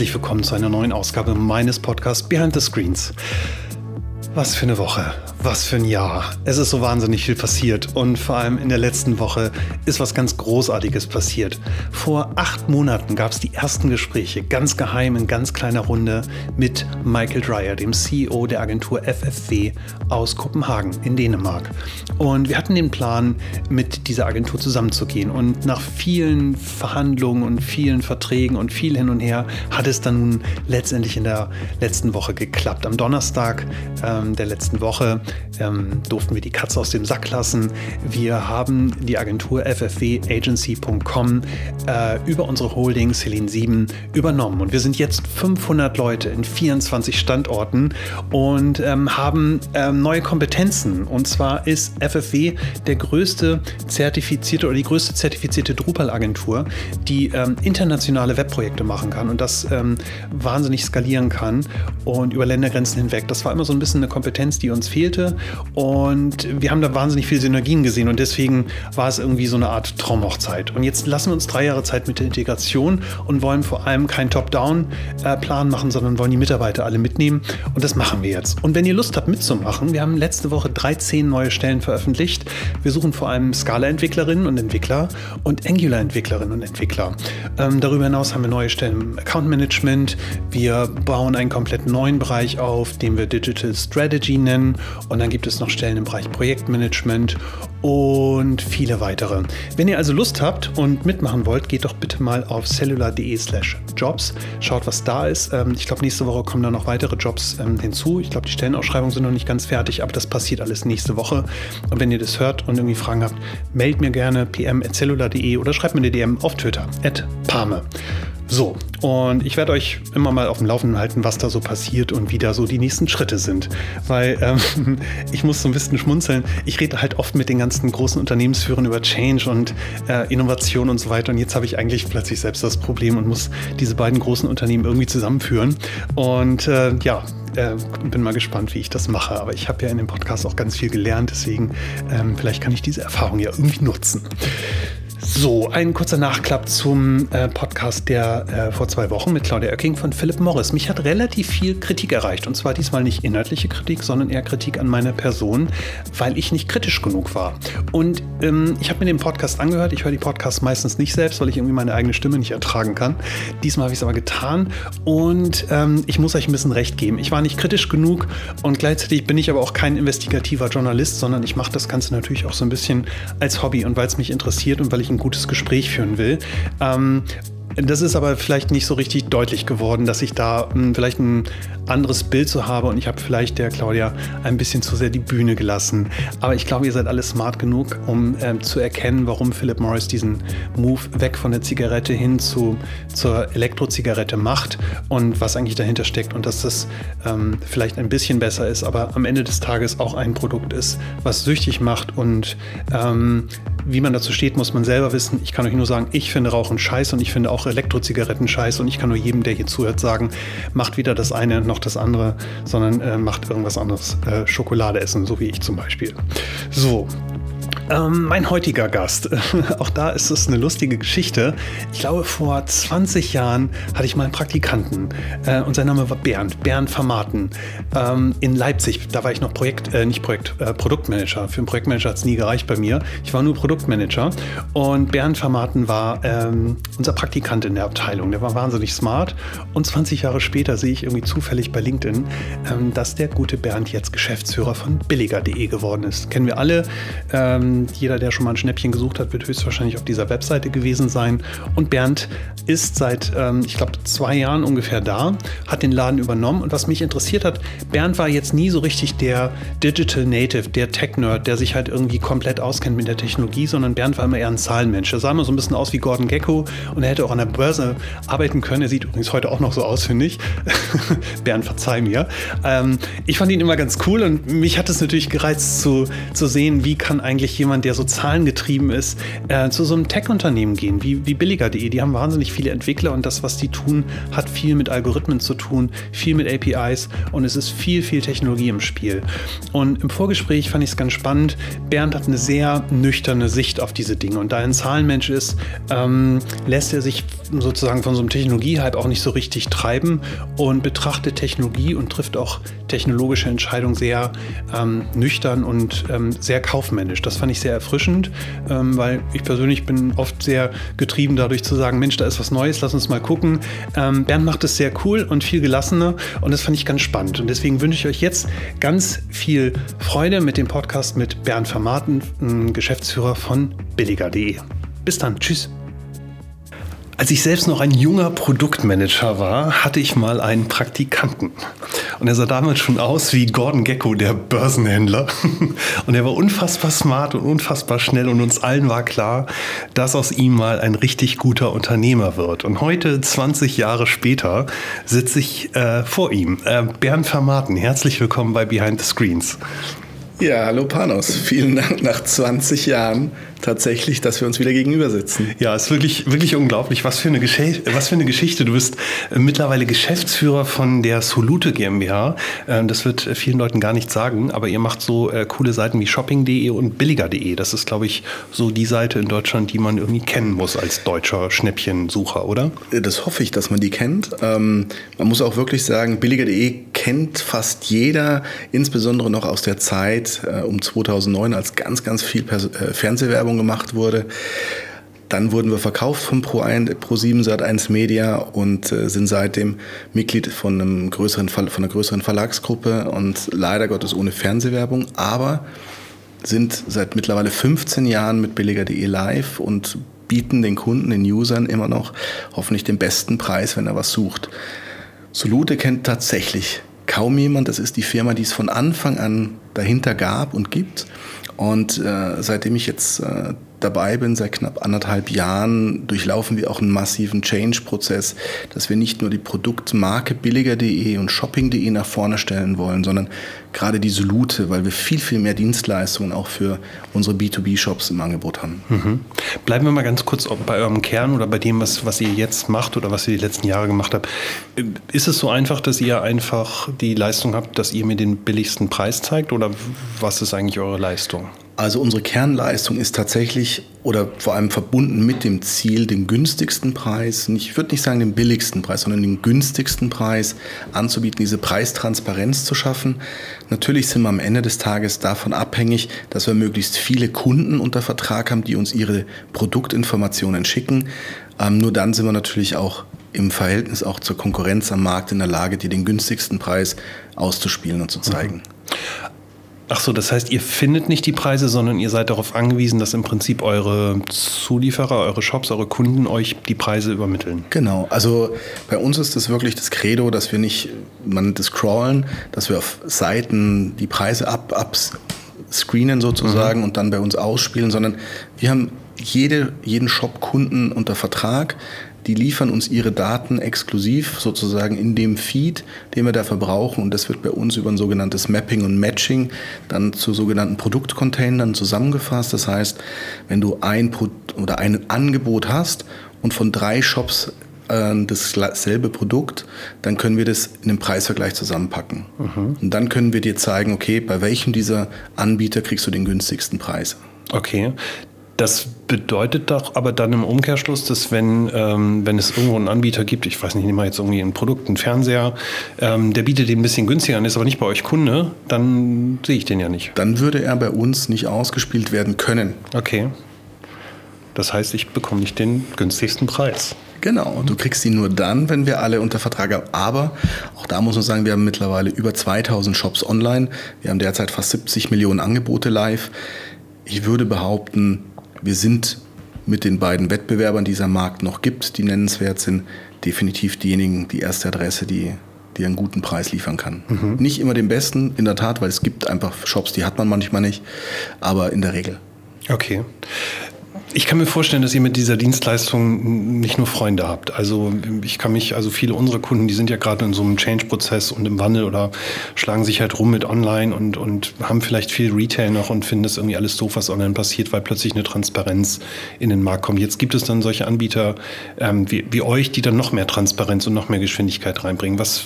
herzlich willkommen zu einer neuen Ausgabe meines Podcasts Behind the Screens. Was für eine Woche, was für ein Jahr. Es ist so wahnsinnig viel passiert und vor allem in der letzten Woche ist was ganz Großartiges passiert. Vor acht Monaten gab es die ersten Gespräche, ganz geheim in ganz kleiner Runde, mit Michael Dreyer, dem CEO der Agentur FFW aus Kopenhagen in Dänemark. Und wir hatten den Plan, mit dieser Agentur zusammenzugehen. Und nach vielen Verhandlungen und vielen Verträgen und viel hin und her hat es dann nun letztendlich in der letzten Woche geklappt. Am Donnerstag äh, ähm, der letzten Woche ähm, durften wir die Katze aus dem Sack lassen. Wir haben die Agentur ffwagency.com äh, über unsere Holding Celine 7 übernommen und wir sind jetzt 500 Leute in 24 Standorten und ähm, haben ähm, neue Kompetenzen. Und zwar ist FFW der größte zertifizierte oder die größte zertifizierte Drupal-Agentur, die ähm, internationale Webprojekte machen kann und das ähm, wahnsinnig skalieren kann und über Ländergrenzen hinweg. Das war immer so ein bisschen eine Kompetenz, die uns fehlte. Und wir haben da wahnsinnig viele Synergien gesehen und deswegen war es irgendwie so eine Art Traumhochzeit. Und jetzt lassen wir uns drei Jahre Zeit mit der Integration und wollen vor allem keinen Top-Down-Plan machen, sondern wollen die Mitarbeiter alle mitnehmen. Und das machen wir jetzt. Und wenn ihr Lust habt mitzumachen, wir haben letzte Woche 13 neue Stellen veröffentlicht. Wir suchen vor allem Scala-Entwicklerinnen und Entwickler und Angular-Entwicklerinnen und Entwickler. Ähm, darüber hinaus haben wir neue Stellen im Account-Management. Wir bauen einen komplett neuen Bereich auf, den wir Digital Strategy nennen. Und dann gibt es noch Stellen im Bereich Projektmanagement und viele weitere. Wenn ihr also Lust habt und mitmachen wollt, geht doch bitte mal auf cellular.de slash jobs. Schaut, was da ist. Ähm, ich glaube, nächste Woche kommen da noch weitere Jobs ähm, hinzu. Ich glaube, die Stellenausschreibungen sind noch nicht ganz fertig, aber das passiert alles nächste Woche. Und wenn ihr das hört und irgendwie Fragen habt, meldet mir gerne pm.cellular.de oder schreibt mir eine DM auf Twitter, at Pame. So, und ich werde euch immer mal auf dem Laufenden halten, was da so passiert und wie da so die nächsten Schritte sind. Weil ähm, ich muss so ein bisschen schmunzeln. Ich rede halt oft mit den ganzen großen Unternehmensführern über Change und äh, Innovation und so weiter. Und jetzt habe ich eigentlich plötzlich selbst das Problem und muss diese beiden großen Unternehmen irgendwie zusammenführen. Und äh, ja, äh, bin mal gespannt, wie ich das mache. Aber ich habe ja in dem Podcast auch ganz viel gelernt, deswegen ähm, vielleicht kann ich diese Erfahrung ja irgendwie nutzen. So, ein kurzer Nachklapp zum äh, Podcast, der äh, vor zwei Wochen mit Claudia Oecking von Philip Morris. Mich hat relativ viel Kritik erreicht. Und zwar diesmal nicht inhaltliche Kritik, sondern eher Kritik an meiner Person, weil ich nicht kritisch genug war. Und ähm, ich habe mir den Podcast angehört. Ich höre die Podcasts meistens nicht selbst, weil ich irgendwie meine eigene Stimme nicht ertragen kann. Diesmal habe ich es aber getan. Und ähm, ich muss euch ein bisschen recht geben. Ich war nicht kritisch genug und gleichzeitig bin ich aber auch kein investigativer Journalist, sondern ich mache das Ganze natürlich auch so ein bisschen als Hobby und weil es mich interessiert und weil ich ein gutes Gespräch führen will. Ähm, das ist aber vielleicht nicht so richtig deutlich geworden, dass ich da mh, hm, vielleicht ein anderes Bild so habe und ich habe vielleicht der Claudia ein bisschen zu sehr die Bühne gelassen. Aber ich glaube, ihr seid alle smart genug, um ähm, zu erkennen, warum Philip Morris diesen Move weg von der Zigarette hin zu, zur Elektrozigarette macht und was eigentlich dahinter steckt und dass das ähm, vielleicht ein bisschen besser ist, aber am Ende des Tages auch ein Produkt ist, was süchtig macht und ähm, wie man dazu steht, muss man selber wissen. Ich kann euch nur sagen, ich finde Rauchen scheiße und ich finde auch Elektrozigaretten scheiße und ich kann nur jedem, der hier zuhört, sagen, macht weder das eine noch das andere, sondern äh, macht irgendwas anderes. Äh, Schokolade essen, so wie ich zum Beispiel. So, ähm, mein heutiger Gast, auch da ist es eine lustige Geschichte. Ich glaube, vor 20 Jahren hatte ich mal einen Praktikanten äh, und sein Name war Bernd, Bernd Vermaten ähm, in Leipzig. Da war ich noch Projekt, äh, nicht Projekt, äh, Produktmanager. Für einen Projektmanager hat es nie gereicht bei mir. Ich war nur Produktmanager und Bernd Vermaten war ähm, unser Praktikant in der Abteilung. Der war wahnsinnig smart und 20 Jahre später sehe ich irgendwie zufällig bei LinkedIn, ähm, dass der gute Bernd jetzt Geschäftsführer von billiger.de geworden ist. Kennen wir alle. Ähm, jeder, der schon mal ein Schnäppchen gesucht hat, wird höchstwahrscheinlich auf dieser Webseite gewesen sein. Und Bernd ist seit, ähm, ich glaube, zwei Jahren ungefähr da, hat den Laden übernommen. Und was mich interessiert hat, Bernd war jetzt nie so richtig der Digital Native, der Tech-Nerd, der sich halt irgendwie komplett auskennt mit der Technologie, sondern Bernd war immer eher ein Zahlenmensch. Er sah immer so ein bisschen aus wie Gordon Gecko und er hätte auch an der Börse arbeiten können. Er sieht übrigens heute auch noch so aus, finde ich. Bernd, verzeih mir. Ähm, ich fand ihn immer ganz cool und mich hat es natürlich gereizt zu, zu sehen, wie kann eigentlich jemand der so zahlengetrieben ist, äh, zu so einem Tech-Unternehmen gehen, wie, wie billiger.de. Die haben wahnsinnig viele Entwickler und das, was die tun, hat viel mit Algorithmen zu tun, viel mit APIs und es ist viel, viel Technologie im Spiel. Und im Vorgespräch fand ich es ganz spannend. Bernd hat eine sehr nüchterne Sicht auf diese Dinge und da er ein Zahlenmensch ist, ähm, lässt er sich sozusagen von so einem Technologiehype auch nicht so richtig treiben und betrachtet Technologie und trifft auch technologische Entscheidungen sehr ähm, nüchtern und ähm, sehr kaufmännisch. Das fand ich sehr erfrischend, ähm, weil ich persönlich bin oft sehr getrieben dadurch zu sagen, Mensch, da ist was Neues, lass uns mal gucken. Ähm, Bernd macht es sehr cool und viel gelassener und das fand ich ganz spannend. Und deswegen wünsche ich euch jetzt ganz viel Freude mit dem Podcast mit Bernd Vermaten, Geschäftsführer von billiger.de. Bis dann, tschüss. Als ich selbst noch ein junger Produktmanager war, hatte ich mal einen Praktikanten. Und er sah damals schon aus wie Gordon Gecko, der Börsenhändler. Und er war unfassbar smart und unfassbar schnell. Und uns allen war klar, dass aus ihm mal ein richtig guter Unternehmer wird. Und heute, 20 Jahre später, sitze ich äh, vor ihm. Äh, Bernd Vermaten, herzlich willkommen bei Behind the Screens. Ja, hallo Panos. Vielen Dank nach 20 Jahren tatsächlich, dass wir uns wieder gegenüber sitzen. Ja, ist wirklich, wirklich unglaublich. Was für eine, Gesche was für eine Geschichte. Du bist äh, mittlerweile Geschäftsführer von der Solute GmbH. Ähm, das wird äh, vielen Leuten gar nichts sagen, aber ihr macht so äh, coole Seiten wie shopping.de und billiger.de. Das ist, glaube ich, so die Seite in Deutschland, die man irgendwie kennen muss als deutscher Schnäppchensucher, oder? Das hoffe ich, dass man die kennt. Ähm, man muss auch wirklich sagen, billiger.de kennt fast jeder, insbesondere noch aus der Zeit um 2009, als ganz, ganz viel Fernsehwerbung Werbung gemacht wurde. Dann wurden wir verkauft von Pro1, Pro7 Sat1 Media und äh, sind seitdem Mitglied von, einem größeren, von einer größeren Verlagsgruppe und leider Gottes ohne Fernsehwerbung, aber sind seit mittlerweile 15 Jahren mit billiger.de live und bieten den Kunden, den Usern immer noch hoffentlich den besten Preis, wenn er was sucht. Solute kennt tatsächlich kaum jemand. Das ist die Firma, die es von Anfang an dahinter gab und gibt. Und äh, seitdem ich jetzt äh, dabei bin, seit knapp anderthalb Jahren, durchlaufen wir auch einen massiven Change-Prozess, dass wir nicht nur die Produktmarke billiger.de und shopping.de nach vorne stellen wollen, sondern gerade die Solute, weil wir viel, viel mehr Dienstleistungen auch für unsere B2B-Shops im Angebot haben. Mhm. Bleiben wir mal ganz kurz bei eurem Kern oder bei dem, was, was ihr jetzt macht oder was ihr die letzten Jahre gemacht habt. Ist es so einfach, dass ihr einfach die Leistung habt, dass ihr mir den billigsten Preis zeigt oder was ist eigentlich eure Leistung? Also unsere Kernleistung ist tatsächlich oder vor allem verbunden mit dem Ziel, den günstigsten Preis, ich würde nicht sagen den billigsten Preis, sondern den günstigsten Preis anzubieten, diese Preistransparenz zu schaffen. Natürlich sind wir am Ende des Tages davon abhängig, dass wir möglichst viele Kunden unter Vertrag haben, die uns ihre Produktinformationen schicken. Ähm, nur dann sind wir natürlich auch im Verhältnis auch zur Konkurrenz am Markt in der Lage, dir den günstigsten Preis auszuspielen und zu zeigen. Mhm. Ach so, das heißt, ihr findet nicht die Preise, sondern ihr seid darauf angewiesen, dass im Prinzip eure Zulieferer, eure Shops, eure Kunden euch die Preise übermitteln. Genau, also bei uns ist das wirklich das Credo, dass wir nicht, man das crawlen, dass wir auf Seiten die Preise ab, ab screenen sozusagen mhm. und dann bei uns ausspielen, sondern wir haben jede, jeden Shop-Kunden unter Vertrag die liefern uns ihre Daten exklusiv sozusagen in dem Feed, den wir dafür brauchen. Und das wird bei uns über ein sogenanntes Mapping und Matching dann zu sogenannten Produktcontainern zusammengefasst. Das heißt, wenn du ein Pro oder ein Angebot hast und von drei Shops äh, dasselbe Produkt, dann können wir das in einem Preisvergleich zusammenpacken. Mhm. Und dann können wir dir zeigen, okay, bei welchem dieser Anbieter kriegst du den günstigsten Preis. Okay, das bedeutet doch aber dann im Umkehrschluss, dass wenn, ähm, wenn es irgendwo einen Anbieter gibt, ich weiß nicht, nehmen wir jetzt irgendwie ein Produkt, einen Fernseher, ähm, der bietet den ein bisschen günstiger an, ist aber nicht bei euch Kunde, dann sehe ich den ja nicht. Dann würde er bei uns nicht ausgespielt werden können. Okay. Das heißt, ich bekomme nicht den günstigsten Preis. Genau, du kriegst ihn nur dann, wenn wir alle unter Vertrag haben. Aber auch da muss man sagen, wir haben mittlerweile über 2000 Shops online. Wir haben derzeit fast 70 Millionen Angebote live. Ich würde behaupten, wir sind mit den beiden Wettbewerbern, die es am Markt noch gibt, die nennenswert sind, definitiv diejenigen, die erste Adresse, die, die einen guten Preis liefern kann. Mhm. Nicht immer den besten, in der Tat, weil es gibt einfach Shops, die hat man manchmal nicht, aber in der Regel. Okay. Ich kann mir vorstellen, dass ihr mit dieser Dienstleistung nicht nur Freunde habt. Also ich kann mich, also viele unserer Kunden, die sind ja gerade in so einem Change-Prozess und im Wandel oder schlagen sich halt rum mit Online und, und haben vielleicht viel Retail noch und finden das irgendwie alles doof, was online passiert, weil plötzlich eine Transparenz in den Markt kommt. Jetzt gibt es dann solche Anbieter ähm, wie, wie euch, die dann noch mehr Transparenz und noch mehr Geschwindigkeit reinbringen. Was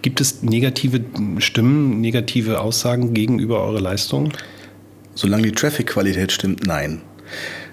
gibt es negative Stimmen, negative Aussagen gegenüber eurer Leistung? Solange die Traffic-Qualität stimmt, nein.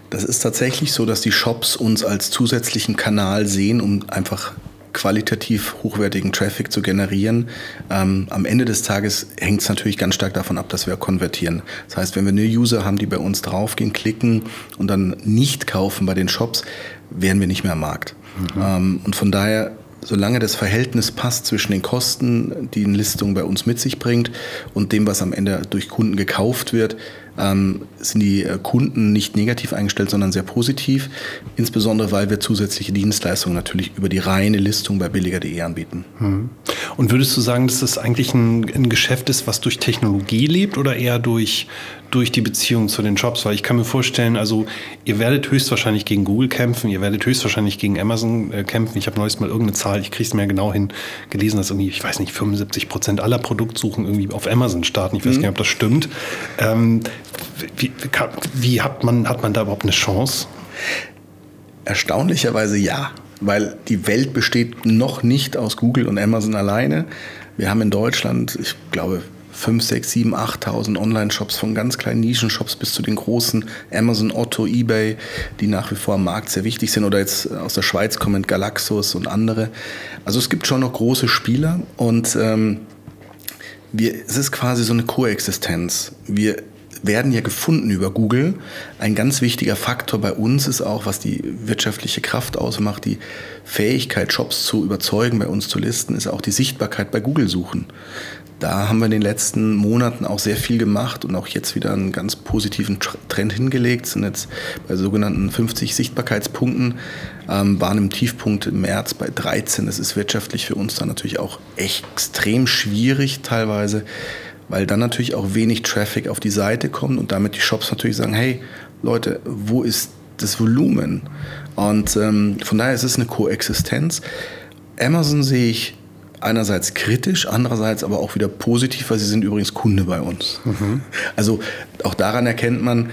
Das ist tatsächlich so, dass die Shops uns als zusätzlichen Kanal sehen, um einfach qualitativ hochwertigen Traffic zu generieren. Ähm, am Ende des Tages hängt es natürlich ganz stark davon ab, dass wir konvertieren. Das heißt, wenn wir nur User haben, die bei uns draufgehen, klicken und dann nicht kaufen bei den Shops, wären wir nicht mehr am Markt. Mhm. Ähm, und von daher solange das Verhältnis passt zwischen den Kosten, die eine Listung bei uns mit sich bringt, und dem, was am Ende durch Kunden gekauft wird, ähm, sind die äh, Kunden nicht negativ eingestellt, sondern sehr positiv. Insbesondere, weil wir zusätzliche Dienstleistungen natürlich über die reine Listung bei billiger.de anbieten. Hm. Und würdest du sagen, dass das eigentlich ein, ein Geschäft ist, was durch Technologie lebt oder eher durch, durch die Beziehung zu den Shops? Weil ich kann mir vorstellen, also ihr werdet höchstwahrscheinlich gegen Google kämpfen, ihr werdet höchstwahrscheinlich gegen Amazon äh, kämpfen. Ich habe neulich mal irgendeine Zahl, ich kriege es mir genau hin, gelesen, dass irgendwie, ich weiß nicht, 75 Prozent aller Produktsuchen irgendwie auf Amazon starten. Ich weiß mhm. nicht, ob das stimmt. Ähm, wie, wie, hat, man, hat man da überhaupt eine Chance? Erstaunlicherweise ja, weil die Welt besteht noch nicht aus Google und Amazon alleine. Wir haben in Deutschland, ich glaube, 5, 6, 7, 8.000 Online-Shops von ganz kleinen Nischenshops bis zu den großen Amazon, Otto, eBay, die nach wie vor am Markt sehr wichtig sind. Oder jetzt aus der Schweiz kommen Galaxus und andere. Also es gibt schon noch große Spieler und ähm, wir, es ist quasi so eine Koexistenz. Wir werden ja gefunden über Google. Ein ganz wichtiger Faktor bei uns ist auch, was die wirtschaftliche Kraft ausmacht, die Fähigkeit, Shops zu überzeugen, bei uns zu listen, ist auch die Sichtbarkeit bei Google suchen. Da haben wir in den letzten Monaten auch sehr viel gemacht und auch jetzt wieder einen ganz positiven Trend hingelegt. Sind jetzt bei sogenannten 50 Sichtbarkeitspunkten, ähm, waren im Tiefpunkt im März bei 13. Das ist wirtschaftlich für uns dann natürlich auch extrem schwierig teilweise weil dann natürlich auch wenig Traffic auf die Seite kommt und damit die Shops natürlich sagen, hey Leute, wo ist das Volumen? Und ähm, von daher ist es eine Koexistenz. Amazon sehe ich einerseits kritisch, andererseits aber auch wieder positiv, weil sie sind übrigens Kunde bei uns. Mhm. Also auch daran erkennt man,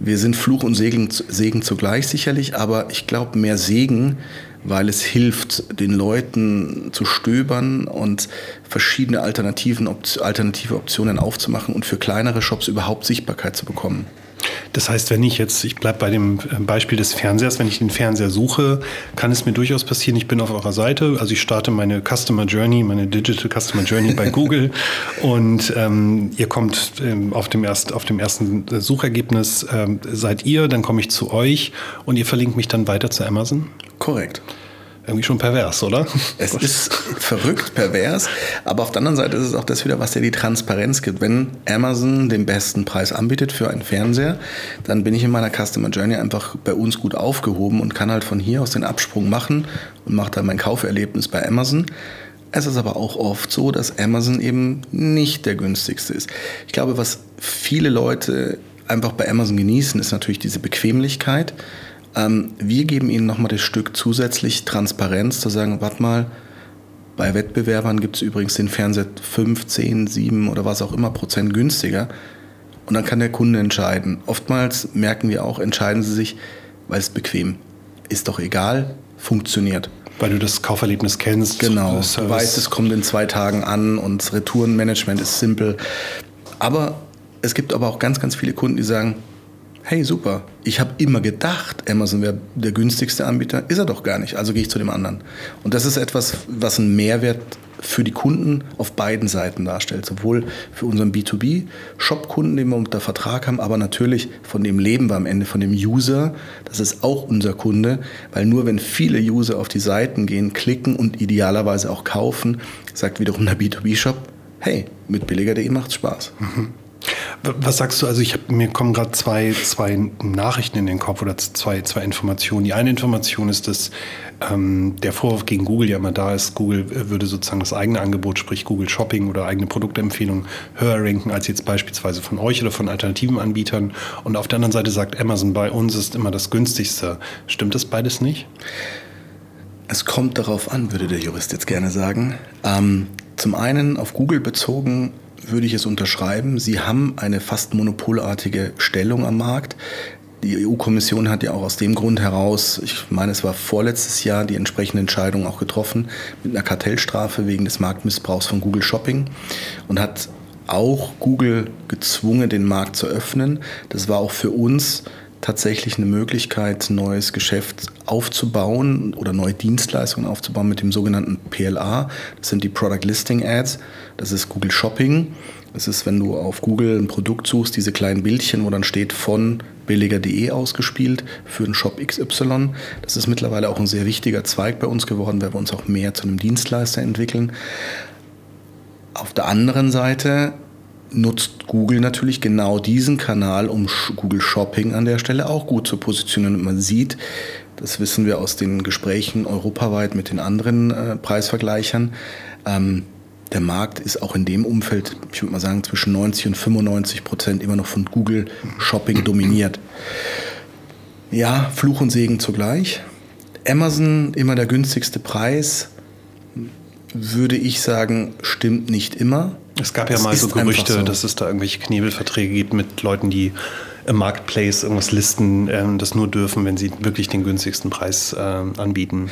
wir sind Fluch und Segen, Segen zugleich sicherlich, aber ich glaube mehr Segen, weil es hilft, den Leuten zu stöbern und verschiedene Alternativen, alternative Optionen aufzumachen und für kleinere Shops überhaupt Sichtbarkeit zu bekommen. Das heißt, wenn ich jetzt, ich bleibe bei dem äh, Beispiel des Fernsehers, wenn ich den Fernseher suche, kann es mir durchaus passieren, ich bin auf eurer Seite, also ich starte meine Customer Journey, meine Digital Customer Journey bei Google. Und ähm, ihr kommt ähm, auf, dem erst, auf dem ersten Suchergebnis, ähm, seid ihr, dann komme ich zu euch und ihr verlinkt mich dann weiter zu Amazon? Korrekt irgendwie schon pervers, oder? Es ist verrückt pervers, aber auf der anderen Seite ist es auch das wieder, was dir die Transparenz gibt. Wenn Amazon den besten Preis anbietet für einen Fernseher, dann bin ich in meiner Customer Journey einfach bei uns gut aufgehoben und kann halt von hier aus den Absprung machen und mache dann mein Kauferlebnis bei Amazon. Es ist aber auch oft so, dass Amazon eben nicht der günstigste ist. Ich glaube, was viele Leute einfach bei Amazon genießen, ist natürlich diese Bequemlichkeit. Ähm, wir geben ihnen nochmal das Stück zusätzlich Transparenz, zu sagen, warte mal, bei Wettbewerbern gibt es übrigens den Fernseher 5, 10, 7 oder was auch immer Prozent günstiger. Und dann kann der Kunde entscheiden. Oftmals merken wir auch, entscheiden sie sich, weil es bequem ist. doch egal, funktioniert. Weil du das Kauferlebnis kennst. Genau. Du weißt, es kommt in zwei Tagen an und das Retourenmanagement ist simpel. Aber es gibt aber auch ganz, ganz viele Kunden, die sagen, hey super, ich habe immer gedacht, Amazon wäre der günstigste Anbieter, ist er doch gar nicht, also gehe ich zu dem anderen. Und das ist etwas, was einen Mehrwert für die Kunden auf beiden Seiten darstellt, sowohl für unseren B2B-Shop-Kunden, den wir unter Vertrag haben, aber natürlich von dem leben am Ende, von dem User, das ist auch unser Kunde, weil nur wenn viele User auf die Seiten gehen, klicken und idealerweise auch kaufen, sagt wiederum der B2B-Shop, hey, mit billiger.de macht's Spaß. Was sagst du? Also ich hab, mir kommen gerade zwei, zwei Nachrichten in den Kopf oder zwei, zwei Informationen. Die eine Information ist, dass ähm, der Vorwurf gegen Google ja immer da ist, Google würde sozusagen das eigene Angebot, sprich Google Shopping oder eigene Produktempfehlungen höher ranken als jetzt beispielsweise von euch oder von alternativen Anbietern. Und auf der anderen Seite sagt Amazon, bei uns ist immer das günstigste. Stimmt das beides nicht? Es kommt darauf an, würde der Jurist jetzt gerne sagen. Ähm, zum einen auf Google bezogen würde ich es unterschreiben. Sie haben eine fast monopolartige Stellung am Markt. Die EU-Kommission hat ja auch aus dem Grund heraus, ich meine, es war vorletztes Jahr, die entsprechende Entscheidung auch getroffen mit einer Kartellstrafe wegen des Marktmissbrauchs von Google Shopping und hat auch Google gezwungen, den Markt zu öffnen. Das war auch für uns tatsächlich eine Möglichkeit, neues Geschäft aufzubauen oder neue Dienstleistungen aufzubauen mit dem sogenannten PLA. Das sind die Product Listing Ads. Das ist Google Shopping. Das ist, wenn du auf Google ein Produkt suchst, diese kleinen Bildchen, wo dann steht von billiger.de ausgespielt für den Shop XY. Das ist mittlerweile auch ein sehr wichtiger Zweig bei uns geworden, weil wir uns auch mehr zu einem Dienstleister entwickeln. Auf der anderen Seite nutzt Google natürlich genau diesen Kanal, um Google Shopping an der Stelle auch gut zu positionieren. Und man sieht, das wissen wir aus den Gesprächen europaweit mit den anderen äh, Preisvergleichern, ähm, der Markt ist auch in dem Umfeld, ich würde mal sagen, zwischen 90 und 95 Prozent immer noch von Google Shopping dominiert. Ja, Fluch und Segen zugleich. Amazon immer der günstigste Preis, würde ich sagen, stimmt nicht immer. Es gab ja es mal so Gerüchte, so. dass es da irgendwelche Knebelverträge gibt mit Leuten, die im Marketplace irgendwas listen, ähm, das nur dürfen, wenn sie wirklich den günstigsten Preis ähm, anbieten.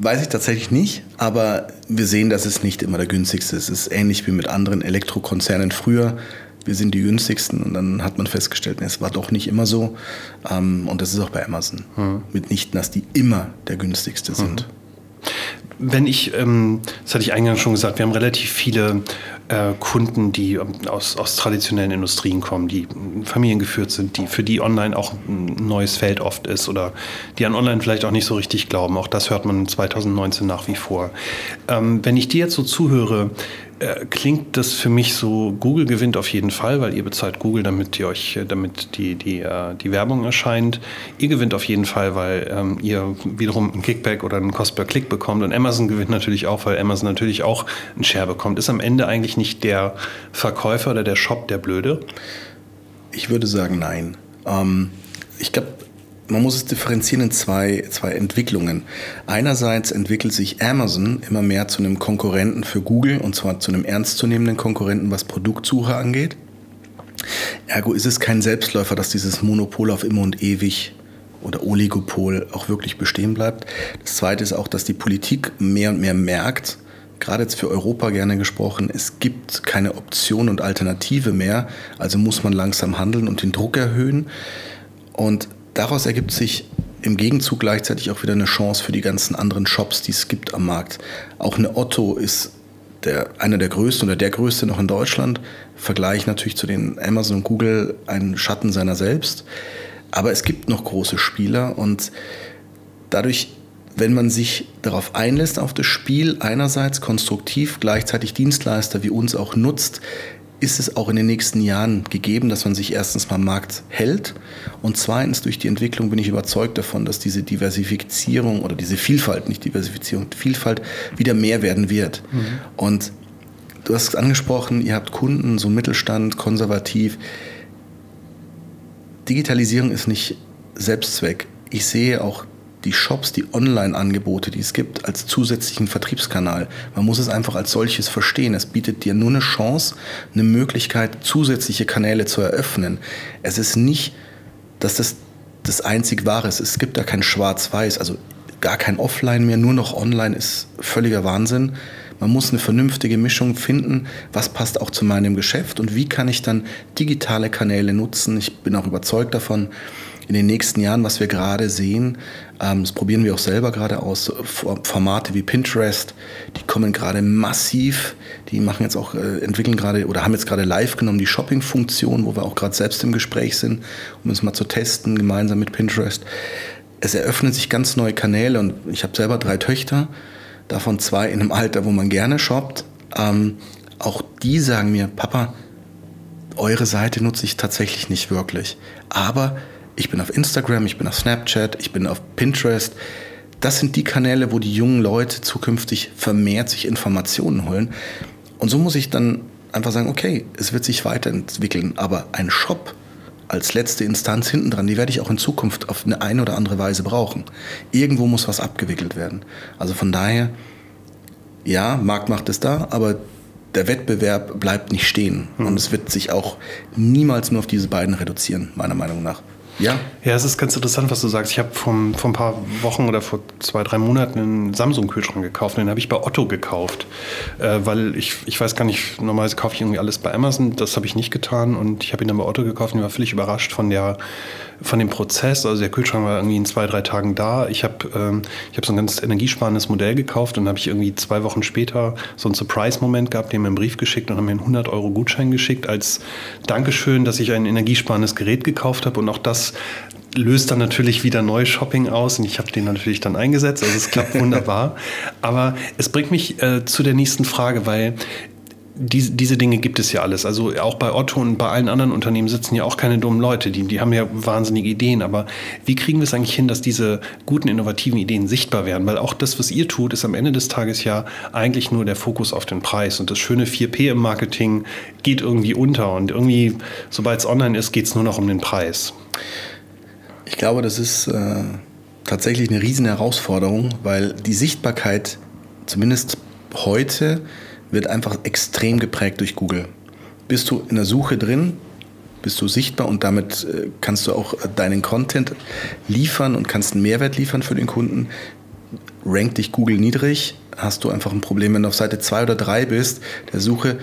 Weiß ich tatsächlich nicht, aber wir sehen, dass es nicht immer der günstigste ist. Es ist ähnlich wie mit anderen Elektrokonzernen früher. Wir sind die günstigsten und dann hat man festgestellt, es war doch nicht immer so. Ähm, und das ist auch bei Amazon. Mhm. Mitnichten, dass die immer der günstigste sind. Mhm. Wenn ich, ähm, das hatte ich eingangs schon gesagt, wir haben relativ viele äh, Kunden, die ähm, aus, aus traditionellen Industrien kommen, die familiengeführt sind, die für die online auch ein neues Feld oft ist oder die an online vielleicht auch nicht so richtig glauben. Auch das hört man 2019 nach wie vor. Ähm, wenn ich dir jetzt so zuhöre, äh, klingt das für mich so, Google gewinnt auf jeden Fall, weil ihr bezahlt Google, damit ihr euch, äh, damit die, die, äh, die Werbung erscheint. Ihr gewinnt auf jeden Fall, weil ähm, ihr wiederum ein Kickback oder einen Cost per Click bekommt. Und Amazon gewinnt natürlich auch, weil Amazon natürlich auch einen Share bekommt. Ist am Ende eigentlich nicht der Verkäufer oder der Shop der Blöde? Ich würde sagen, nein. Ähm, ich glaube, man muss es differenzieren in zwei, zwei Entwicklungen. Einerseits entwickelt sich Amazon immer mehr zu einem Konkurrenten für Google und zwar zu einem ernstzunehmenden Konkurrenten, was Produktsuche angeht. Ergo ist es kein Selbstläufer, dass dieses Monopol auf immer und ewig oder Oligopol auch wirklich bestehen bleibt. Das Zweite ist auch, dass die Politik mehr und mehr merkt, gerade jetzt für Europa gerne gesprochen, es gibt keine Option und Alternative mehr, also muss man langsam handeln und den Druck erhöhen. Und daraus ergibt sich im Gegenzug gleichzeitig auch wieder eine Chance für die ganzen anderen Shops, die es gibt am Markt. Auch eine Otto ist der, einer der größten oder der größte noch in Deutschland. Vergleich natürlich zu den Amazon und Google ein Schatten seiner selbst. Aber es gibt noch große Spieler und dadurch, wenn man sich darauf einlässt, auf das Spiel, einerseits konstruktiv, gleichzeitig Dienstleister wie uns auch nutzt, ist es auch in den nächsten Jahren gegeben, dass man sich erstens mal am Markt hält und zweitens durch die Entwicklung bin ich überzeugt davon, dass diese Diversifizierung oder diese Vielfalt, nicht Diversifizierung, Vielfalt wieder mehr werden wird. Mhm. Und du hast es angesprochen, ihr habt Kunden, so Mittelstand, konservativ. Digitalisierung ist nicht Selbstzweck. Ich sehe auch die Shops, die Online-Angebote, die es gibt, als zusätzlichen Vertriebskanal. Man muss es einfach als solches verstehen. Es bietet dir nur eine Chance, eine Möglichkeit, zusätzliche Kanäle zu eröffnen. Es ist nicht, dass das das einzig Wahre ist. Es gibt da kein Schwarz-Weiß, also gar kein Offline mehr, nur noch Online ist völliger Wahnsinn. Man muss eine vernünftige Mischung finden, was passt auch zu meinem Geschäft und wie kann ich dann digitale Kanäle nutzen. Ich bin auch überzeugt davon, in den nächsten Jahren, was wir gerade sehen, das probieren wir auch selber gerade aus, Formate wie Pinterest, die kommen gerade massiv, die machen jetzt auch, äh, entwickeln gerade oder haben jetzt gerade live genommen die Shopping-Funktion, wo wir auch gerade selbst im Gespräch sind, um es mal zu testen, gemeinsam mit Pinterest. Es eröffnen sich ganz neue Kanäle und ich habe selber drei Töchter, davon zwei in einem Alter, wo man gerne shoppt. Ähm, auch die sagen mir, Papa, eure Seite nutze ich tatsächlich nicht wirklich. Aber ich bin auf Instagram, ich bin auf Snapchat, ich bin auf Pinterest. Das sind die Kanäle, wo die jungen Leute zukünftig vermehrt sich Informationen holen. Und so muss ich dann einfach sagen, okay, es wird sich weiterentwickeln, aber ein Shop als letzte Instanz hinten dran, die werde ich auch in Zukunft auf eine, eine oder andere Weise brauchen. Irgendwo muss was abgewickelt werden. Also von daher, ja, Marktmacht ist da, aber der Wettbewerb bleibt nicht stehen. Mhm. Und es wird sich auch niemals nur auf diese beiden reduzieren, meiner Meinung nach. Ja. Ja, es ist ganz interessant, was du sagst. Ich habe vor ein paar Wochen oder vor zwei, drei Monaten einen Samsung-Kühlschrank gekauft. Den habe ich bei Otto gekauft. Äh, weil ich, ich weiß gar nicht, normalerweise kaufe ich irgendwie alles bei Amazon. Das habe ich nicht getan. Und ich habe ihn dann bei Otto gekauft und ich war völlig überrascht von der von dem Prozess. Also der Kühlschrank war irgendwie in zwei, drei Tagen da. Ich habe ähm, hab so ein ganz energiesparendes Modell gekauft und habe ich irgendwie zwei Wochen später so einen Surprise-Moment gehabt, den mir einen Brief geschickt und haben mir einen 100 Euro Gutschein geschickt als Dankeschön, dass ich ein energiesparendes Gerät gekauft habe. Und auch das löst dann natürlich wieder neues Shopping aus und ich habe den natürlich dann eingesetzt. Also es klappt wunderbar. Aber es bringt mich äh, zu der nächsten Frage, weil diese, diese Dinge gibt es ja alles. Also auch bei Otto und bei allen anderen Unternehmen sitzen ja auch keine dummen Leute. Die, die haben ja wahnsinnige Ideen. Aber wie kriegen wir es eigentlich hin, dass diese guten, innovativen Ideen sichtbar werden? Weil auch das, was ihr tut, ist am Ende des Tages ja eigentlich nur der Fokus auf den Preis. Und das schöne 4P im Marketing geht irgendwie unter. Und irgendwie, sobald es online ist, geht es nur noch um den Preis. Ich glaube, das ist äh, tatsächlich eine riesen Herausforderung, weil die Sichtbarkeit, zumindest heute, wird einfach extrem geprägt durch Google. Bist du in der Suche drin, bist du sichtbar und damit äh, kannst du auch deinen Content liefern und kannst einen Mehrwert liefern für den Kunden. Rankt dich Google niedrig, hast du einfach ein Problem, wenn du auf Seite 2 oder 3 bist, der Suche,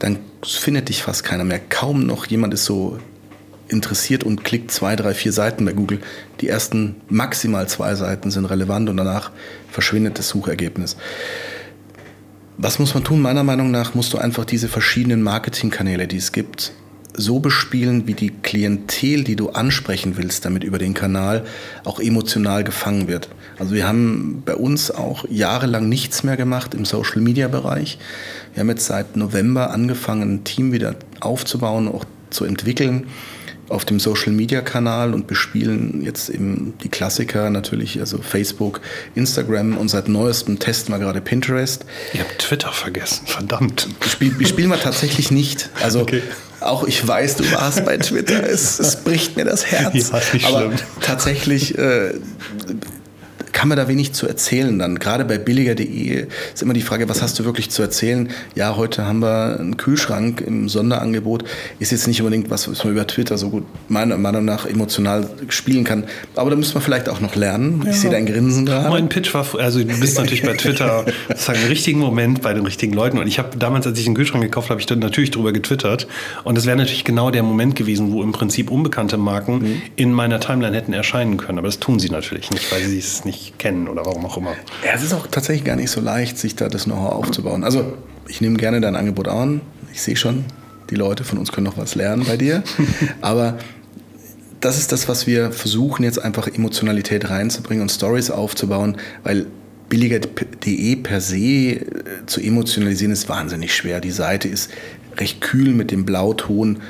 dann findet dich fast keiner mehr. Kaum noch jemand ist so interessiert und klickt zwei, drei, vier Seiten bei Google. Die ersten maximal zwei Seiten sind relevant und danach verschwindet das Suchergebnis. Was muss man tun? Meiner Meinung nach musst du einfach diese verschiedenen Marketingkanäle, die es gibt, so bespielen, wie die Klientel, die du ansprechen willst, damit über den Kanal auch emotional gefangen wird. Also wir haben bei uns auch jahrelang nichts mehr gemacht im Social-Media-Bereich. Wir haben jetzt seit November angefangen, ein Team wieder aufzubauen, auch zu entwickeln auf dem Social Media Kanal und bespielen jetzt eben die Klassiker natürlich, also Facebook, Instagram und seit neuestem testen wir gerade Pinterest. Ihr habt Twitter vergessen, verdammt. Spiel, spielen wir tatsächlich nicht. Also okay. auch ich weiß, du warst bei Twitter, es, es bricht mir das Herz. Ja, nicht Aber schlimm. tatsächlich äh, kann man da wenig zu erzählen dann. Gerade bei billiger.de ist immer die Frage, was hast du wirklich zu erzählen? Ja, heute haben wir einen Kühlschrank im Sonderangebot. Ist jetzt nicht unbedingt was, was man über Twitter so gut meiner Meinung nach emotional spielen kann. Aber da müssen wir vielleicht auch noch lernen. Ja. Ich sehe dein Grinsen gerade. Mein Pitch war, also du bist natürlich bei Twitter sozusagen im richtigen Moment bei den richtigen Leuten. Und ich habe damals, als ich den Kühlschrank gekauft habe, ich dann natürlich drüber getwittert. Und es wäre natürlich genau der Moment gewesen, wo im Prinzip unbekannte Marken mhm. in meiner Timeline hätten erscheinen können. Aber das tun sie natürlich nicht, weil sie es nicht kennen oder warum auch immer. Ja, es ist auch tatsächlich gar nicht so leicht, sich da das Know-how aufzubauen. Also ich nehme gerne dein Angebot an. Ich sehe schon, die Leute von uns können noch was lernen bei dir. Aber das ist das, was wir versuchen, jetzt einfach Emotionalität reinzubringen und Stories aufzubauen, weil billiger.de per se äh, zu emotionalisieren ist wahnsinnig schwer. Die Seite ist recht kühl mit dem Blauton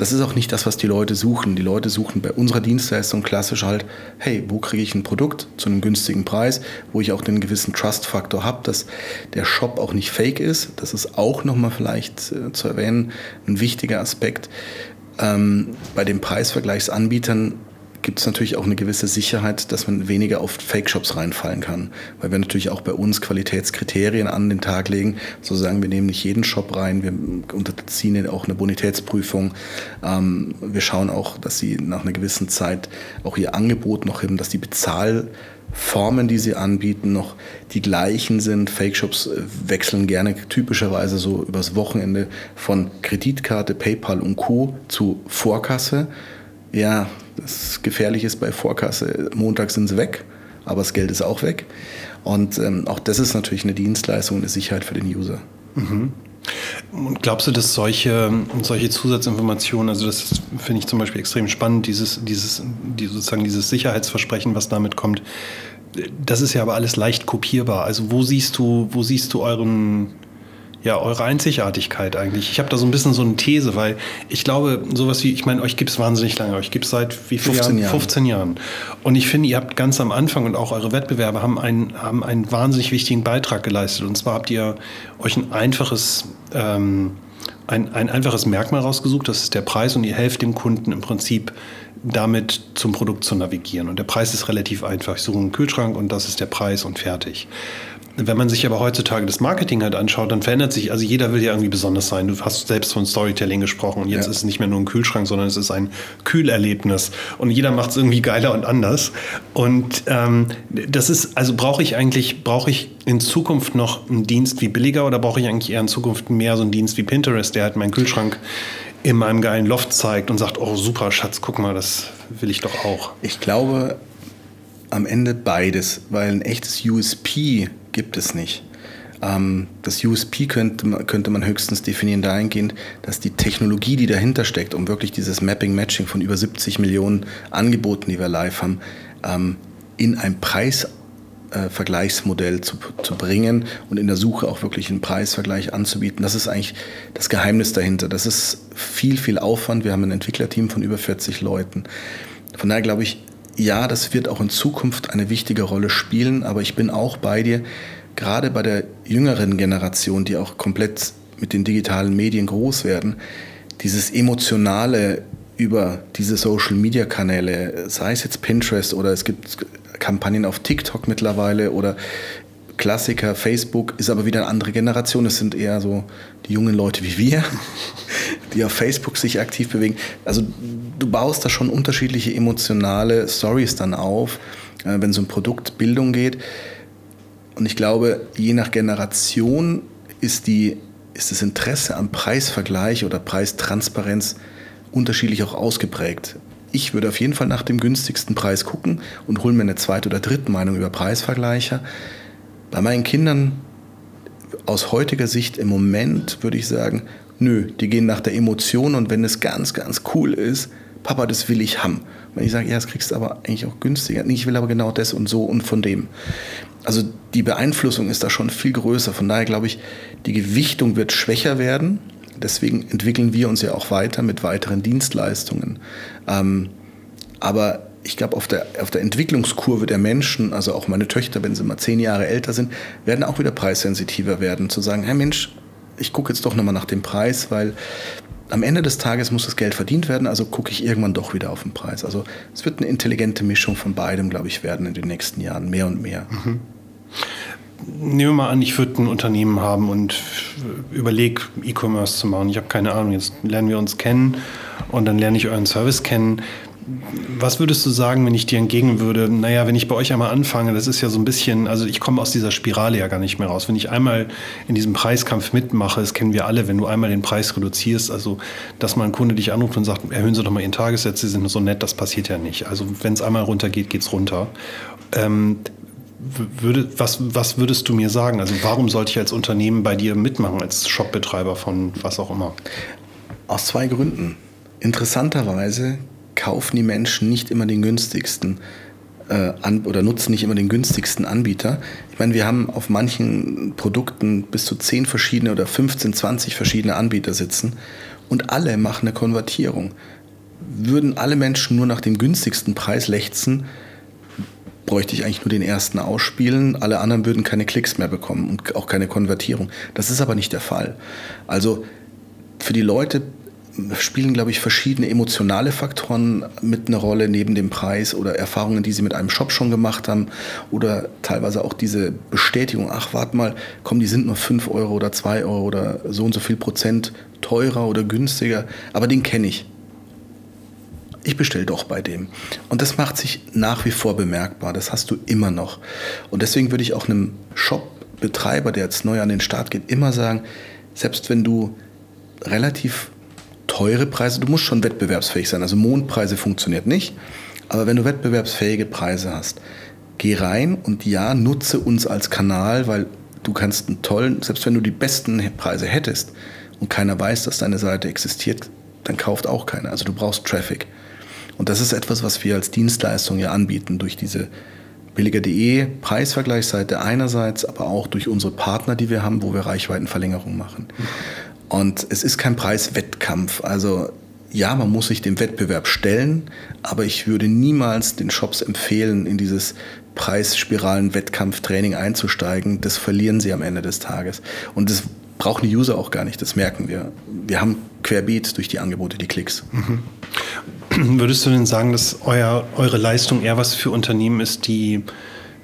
das ist auch nicht das, was die Leute suchen. Die Leute suchen bei unserer Dienstleistung klassisch halt, hey, wo kriege ich ein Produkt zu einem günstigen Preis, wo ich auch einen gewissen Trust-Faktor habe, dass der Shop auch nicht fake ist. Das ist auch nochmal vielleicht äh, zu erwähnen, ein wichtiger Aspekt. Ähm, bei den Preisvergleichsanbietern gibt es natürlich auch eine gewisse Sicherheit, dass man weniger auf Fake-Shops reinfallen kann. Weil wir natürlich auch bei uns Qualitätskriterien an den Tag legen. So sagen wir nehmen nicht jeden Shop rein, wir unterziehen auch eine Bonitätsprüfung. Ähm, wir schauen auch, dass sie nach einer gewissen Zeit auch ihr Angebot noch haben, dass die Bezahlformen, die sie anbieten, noch die gleichen sind. Fake-Shops äh, wechseln gerne typischerweise so übers Wochenende von Kreditkarte, PayPal und Co. zu Vorkasse. Ja, das Gefährliche ist bei Vorkasse, Montag sind sie weg, aber das Geld ist auch weg. Und ähm, auch das ist natürlich eine Dienstleistung eine Sicherheit für den User. Mhm. Und glaubst du, dass solche, solche Zusatzinformationen, also das finde ich zum Beispiel extrem spannend, dieses, dieses, die, sozusagen dieses Sicherheitsversprechen, was damit kommt, das ist ja aber alles leicht kopierbar. Also wo siehst du, wo siehst du euren, ja, eure Einzigartigkeit eigentlich. Ich habe da so ein bisschen so eine These, weil ich glaube, sowas wie, ich meine, euch gibt es wahnsinnig lange, euch gibt es seit wie vielen 15 Jahren? 15 Jahren. Und ich finde, ihr habt ganz am Anfang und auch eure Wettbewerber haben einen, haben einen wahnsinnig wichtigen Beitrag geleistet. Und zwar habt ihr euch ein einfaches ähm, ein, ein einfaches Merkmal rausgesucht, das ist der Preis und ihr helft dem Kunden im Prinzip damit zum Produkt zu navigieren. Und der Preis ist relativ einfach. Ich suche einen Kühlschrank und das ist der Preis und fertig. Wenn man sich aber heutzutage das Marketing halt anschaut, dann verändert sich, also jeder will ja irgendwie besonders sein. Du hast selbst von Storytelling gesprochen und jetzt ja. ist es nicht mehr nur ein Kühlschrank, sondern es ist ein Kühlerlebnis und jeder macht es irgendwie geiler und anders. Und ähm, das ist, also brauche ich eigentlich, brauche ich in Zukunft noch einen Dienst wie billiger oder brauche ich eigentlich eher in Zukunft mehr so einen Dienst wie Pinterest, der halt meinen Kühlschrank in meinem geilen Loft zeigt und sagt, oh super Schatz, guck mal, das will ich doch auch. Ich glaube am Ende beides, weil ein echtes USP gibt es nicht. Ähm, das USP könnte, könnte man höchstens definieren dahingehend, dass die Technologie, die dahinter steckt, um wirklich dieses Mapping-Matching von über 70 Millionen Angeboten, die wir live haben, ähm, in ein Preisvergleichsmodell zu, zu bringen und in der Suche auch wirklich einen Preisvergleich anzubieten. Das ist eigentlich das Geheimnis dahinter. Das ist viel, viel Aufwand. Wir haben ein Entwicklerteam von über 40 Leuten. Von daher glaube ich, ja, das wird auch in Zukunft eine wichtige Rolle spielen, aber ich bin auch bei dir, gerade bei der jüngeren Generation, die auch komplett mit den digitalen Medien groß werden, dieses emotionale über diese Social-Media-Kanäle, sei es jetzt Pinterest oder es gibt Kampagnen auf TikTok mittlerweile oder Klassiker, Facebook ist aber wieder eine andere Generation. Es sind eher so die jungen Leute wie wir, die auf Facebook sich aktiv bewegen. Also du baust da schon unterschiedliche emotionale Stories dann auf, äh, wenn so ein Produkt Bildung geht. Und ich glaube, je nach Generation ist, die, ist das Interesse am Preisvergleich oder Preistransparenz unterschiedlich auch ausgeprägt. Ich würde auf jeden Fall nach dem günstigsten Preis gucken und hole mir eine zweite oder dritte Meinung über Preisvergleiche. Bei meinen Kindern aus heutiger Sicht im Moment würde ich sagen, nö, die gehen nach der Emotion und wenn es ganz, ganz cool ist, Papa, das will ich haben. Wenn ich sage, ja, das kriegst du aber eigentlich auch günstiger. Nee, ich will aber genau das und so und von dem. Also die Beeinflussung ist da schon viel größer. Von daher glaube ich, die Gewichtung wird schwächer werden. Deswegen entwickeln wir uns ja auch weiter mit weiteren Dienstleistungen. Ähm, aber ich glaube, auf der, auf der Entwicklungskurve der Menschen, also auch meine Töchter, wenn sie mal zehn Jahre älter sind, werden auch wieder preissensitiver werden. Zu sagen, Herr Mensch, ich gucke jetzt doch nochmal nach dem Preis, weil am Ende des Tages muss das Geld verdient werden, also gucke ich irgendwann doch wieder auf den Preis. Also es wird eine intelligente Mischung von beidem, glaube ich, werden in den nächsten Jahren, mehr und mehr. Mhm. Nehmen wir mal an, ich würde ein Unternehmen haben und überlege, E-Commerce zu machen. Ich habe keine Ahnung, jetzt lernen wir uns kennen und dann lerne ich euren Service kennen was würdest du sagen, wenn ich dir entgegen würde? Naja, wenn ich bei euch einmal anfange, das ist ja so ein bisschen, also ich komme aus dieser Spirale ja gar nicht mehr raus. Wenn ich einmal in diesem Preiskampf mitmache, das kennen wir alle, wenn du einmal den Preis reduzierst, also dass mal ein Kunde dich anruft und sagt, erhöhen Sie doch mal Ihren Tagessatz, Sie sind so nett, das passiert ja nicht. Also wenn es einmal runtergeht, geht es runter. Ähm, würde, was, was würdest du mir sagen? Also warum sollte ich als Unternehmen bei dir mitmachen, als Shopbetreiber von was auch immer? Aus zwei Gründen. Interessanterweise kaufen die Menschen nicht immer den günstigsten äh, an, oder nutzen nicht immer den günstigsten Anbieter. Ich meine, wir haben auf manchen Produkten bis zu 10 verschiedene oder 15, 20 verschiedene Anbieter sitzen und alle machen eine Konvertierung. Würden alle Menschen nur nach dem günstigsten Preis lechzen, bräuchte ich eigentlich nur den ersten ausspielen. Alle anderen würden keine Klicks mehr bekommen und auch keine Konvertierung. Das ist aber nicht der Fall. Also für die Leute spielen, glaube ich, verschiedene emotionale Faktoren mit einer Rolle neben dem Preis oder Erfahrungen, die sie mit einem Shop schon gemacht haben oder teilweise auch diese Bestätigung, ach, warte mal, komm, die sind nur 5 Euro oder 2 Euro oder so und so viel Prozent teurer oder günstiger, aber den kenne ich. Ich bestelle doch bei dem. Und das macht sich nach wie vor bemerkbar. Das hast du immer noch. Und deswegen würde ich auch einem Shop-Betreiber, der jetzt neu an den Start geht, immer sagen, selbst wenn du relativ teure Preise, du musst schon wettbewerbsfähig sein. Also Mondpreise funktioniert nicht. Aber wenn du wettbewerbsfähige Preise hast, geh rein und ja, nutze uns als Kanal, weil du kannst einen tollen, selbst wenn du die besten Preise hättest und keiner weiß, dass deine Seite existiert, dann kauft auch keiner. Also du brauchst Traffic. Und das ist etwas, was wir als Dienstleistung ja anbieten durch diese billiger.de Preisvergleichsseite einerseits, aber auch durch unsere Partner, die wir haben, wo wir Reichweitenverlängerung machen. Und es ist kein Preiswettkampf. Also ja, man muss sich dem Wettbewerb stellen, aber ich würde niemals den Shops empfehlen, in dieses Preisspiralen-Wettkampf-Training einzusteigen. Das verlieren sie am Ende des Tages. Und das brauchen die User auch gar nicht, das merken wir. Wir haben querbeet durch die Angebote die Klicks. Mhm. Würdest du denn sagen, dass euer, eure Leistung eher was für Unternehmen ist, die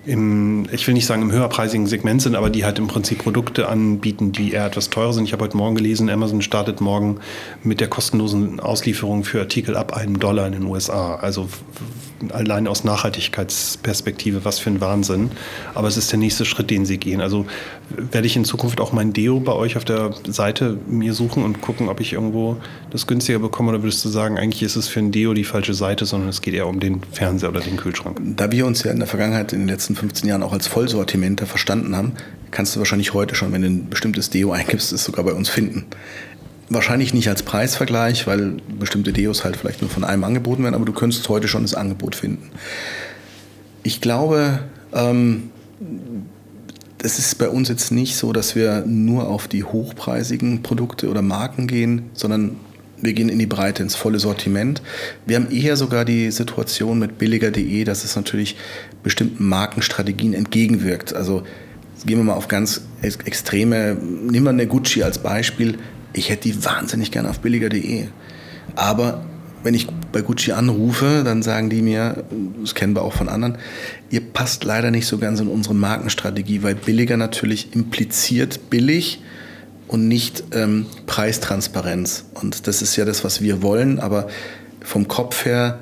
im, ich will nicht sagen im höherpreisigen Segment sind, aber die halt im Prinzip Produkte anbieten, die eher etwas teurer sind. Ich habe heute Morgen gelesen, Amazon startet morgen mit der kostenlosen Auslieferung für Artikel ab einem Dollar in den USA. Also allein aus Nachhaltigkeitsperspektive, was für ein Wahnsinn. Aber es ist der nächste Schritt, den sie gehen. Also werde ich in Zukunft auch mein Deo bei euch auf der Seite mir suchen und gucken, ob ich irgendwo das günstiger bekomme? Oder würdest du sagen, eigentlich ist es für ein Deo die falsche Seite, sondern es geht eher um den Fernseher oder den Kühlschrank? Da wir uns ja in der Vergangenheit in den letzten 15 Jahren auch als Vollsortimenter verstanden haben, kannst du wahrscheinlich heute schon, wenn du ein bestimmtes Deo eingibst, es sogar bei uns finden. Wahrscheinlich nicht als Preisvergleich, weil bestimmte Deos halt vielleicht nur von einem angeboten werden, aber du könntest heute schon das Angebot finden. Ich glaube, ähm, es ist bei uns jetzt nicht so, dass wir nur auf die hochpreisigen Produkte oder Marken gehen, sondern wir gehen in die Breite, ins volle Sortiment. Wir haben eher sogar die Situation mit billiger.de, dass es natürlich bestimmten Markenstrategien entgegenwirkt. Also gehen wir mal auf ganz extreme, nehmen wir eine Gucci als Beispiel. Ich hätte die wahnsinnig gerne auf billiger.de. Aber wenn ich bei Gucci anrufe, dann sagen die mir, das kennen wir auch von anderen, ihr passt leider nicht so ganz in unsere Markenstrategie, weil billiger natürlich impliziert billig und nicht ähm, Preistransparenz. Und das ist ja das, was wir wollen, aber vom Kopf her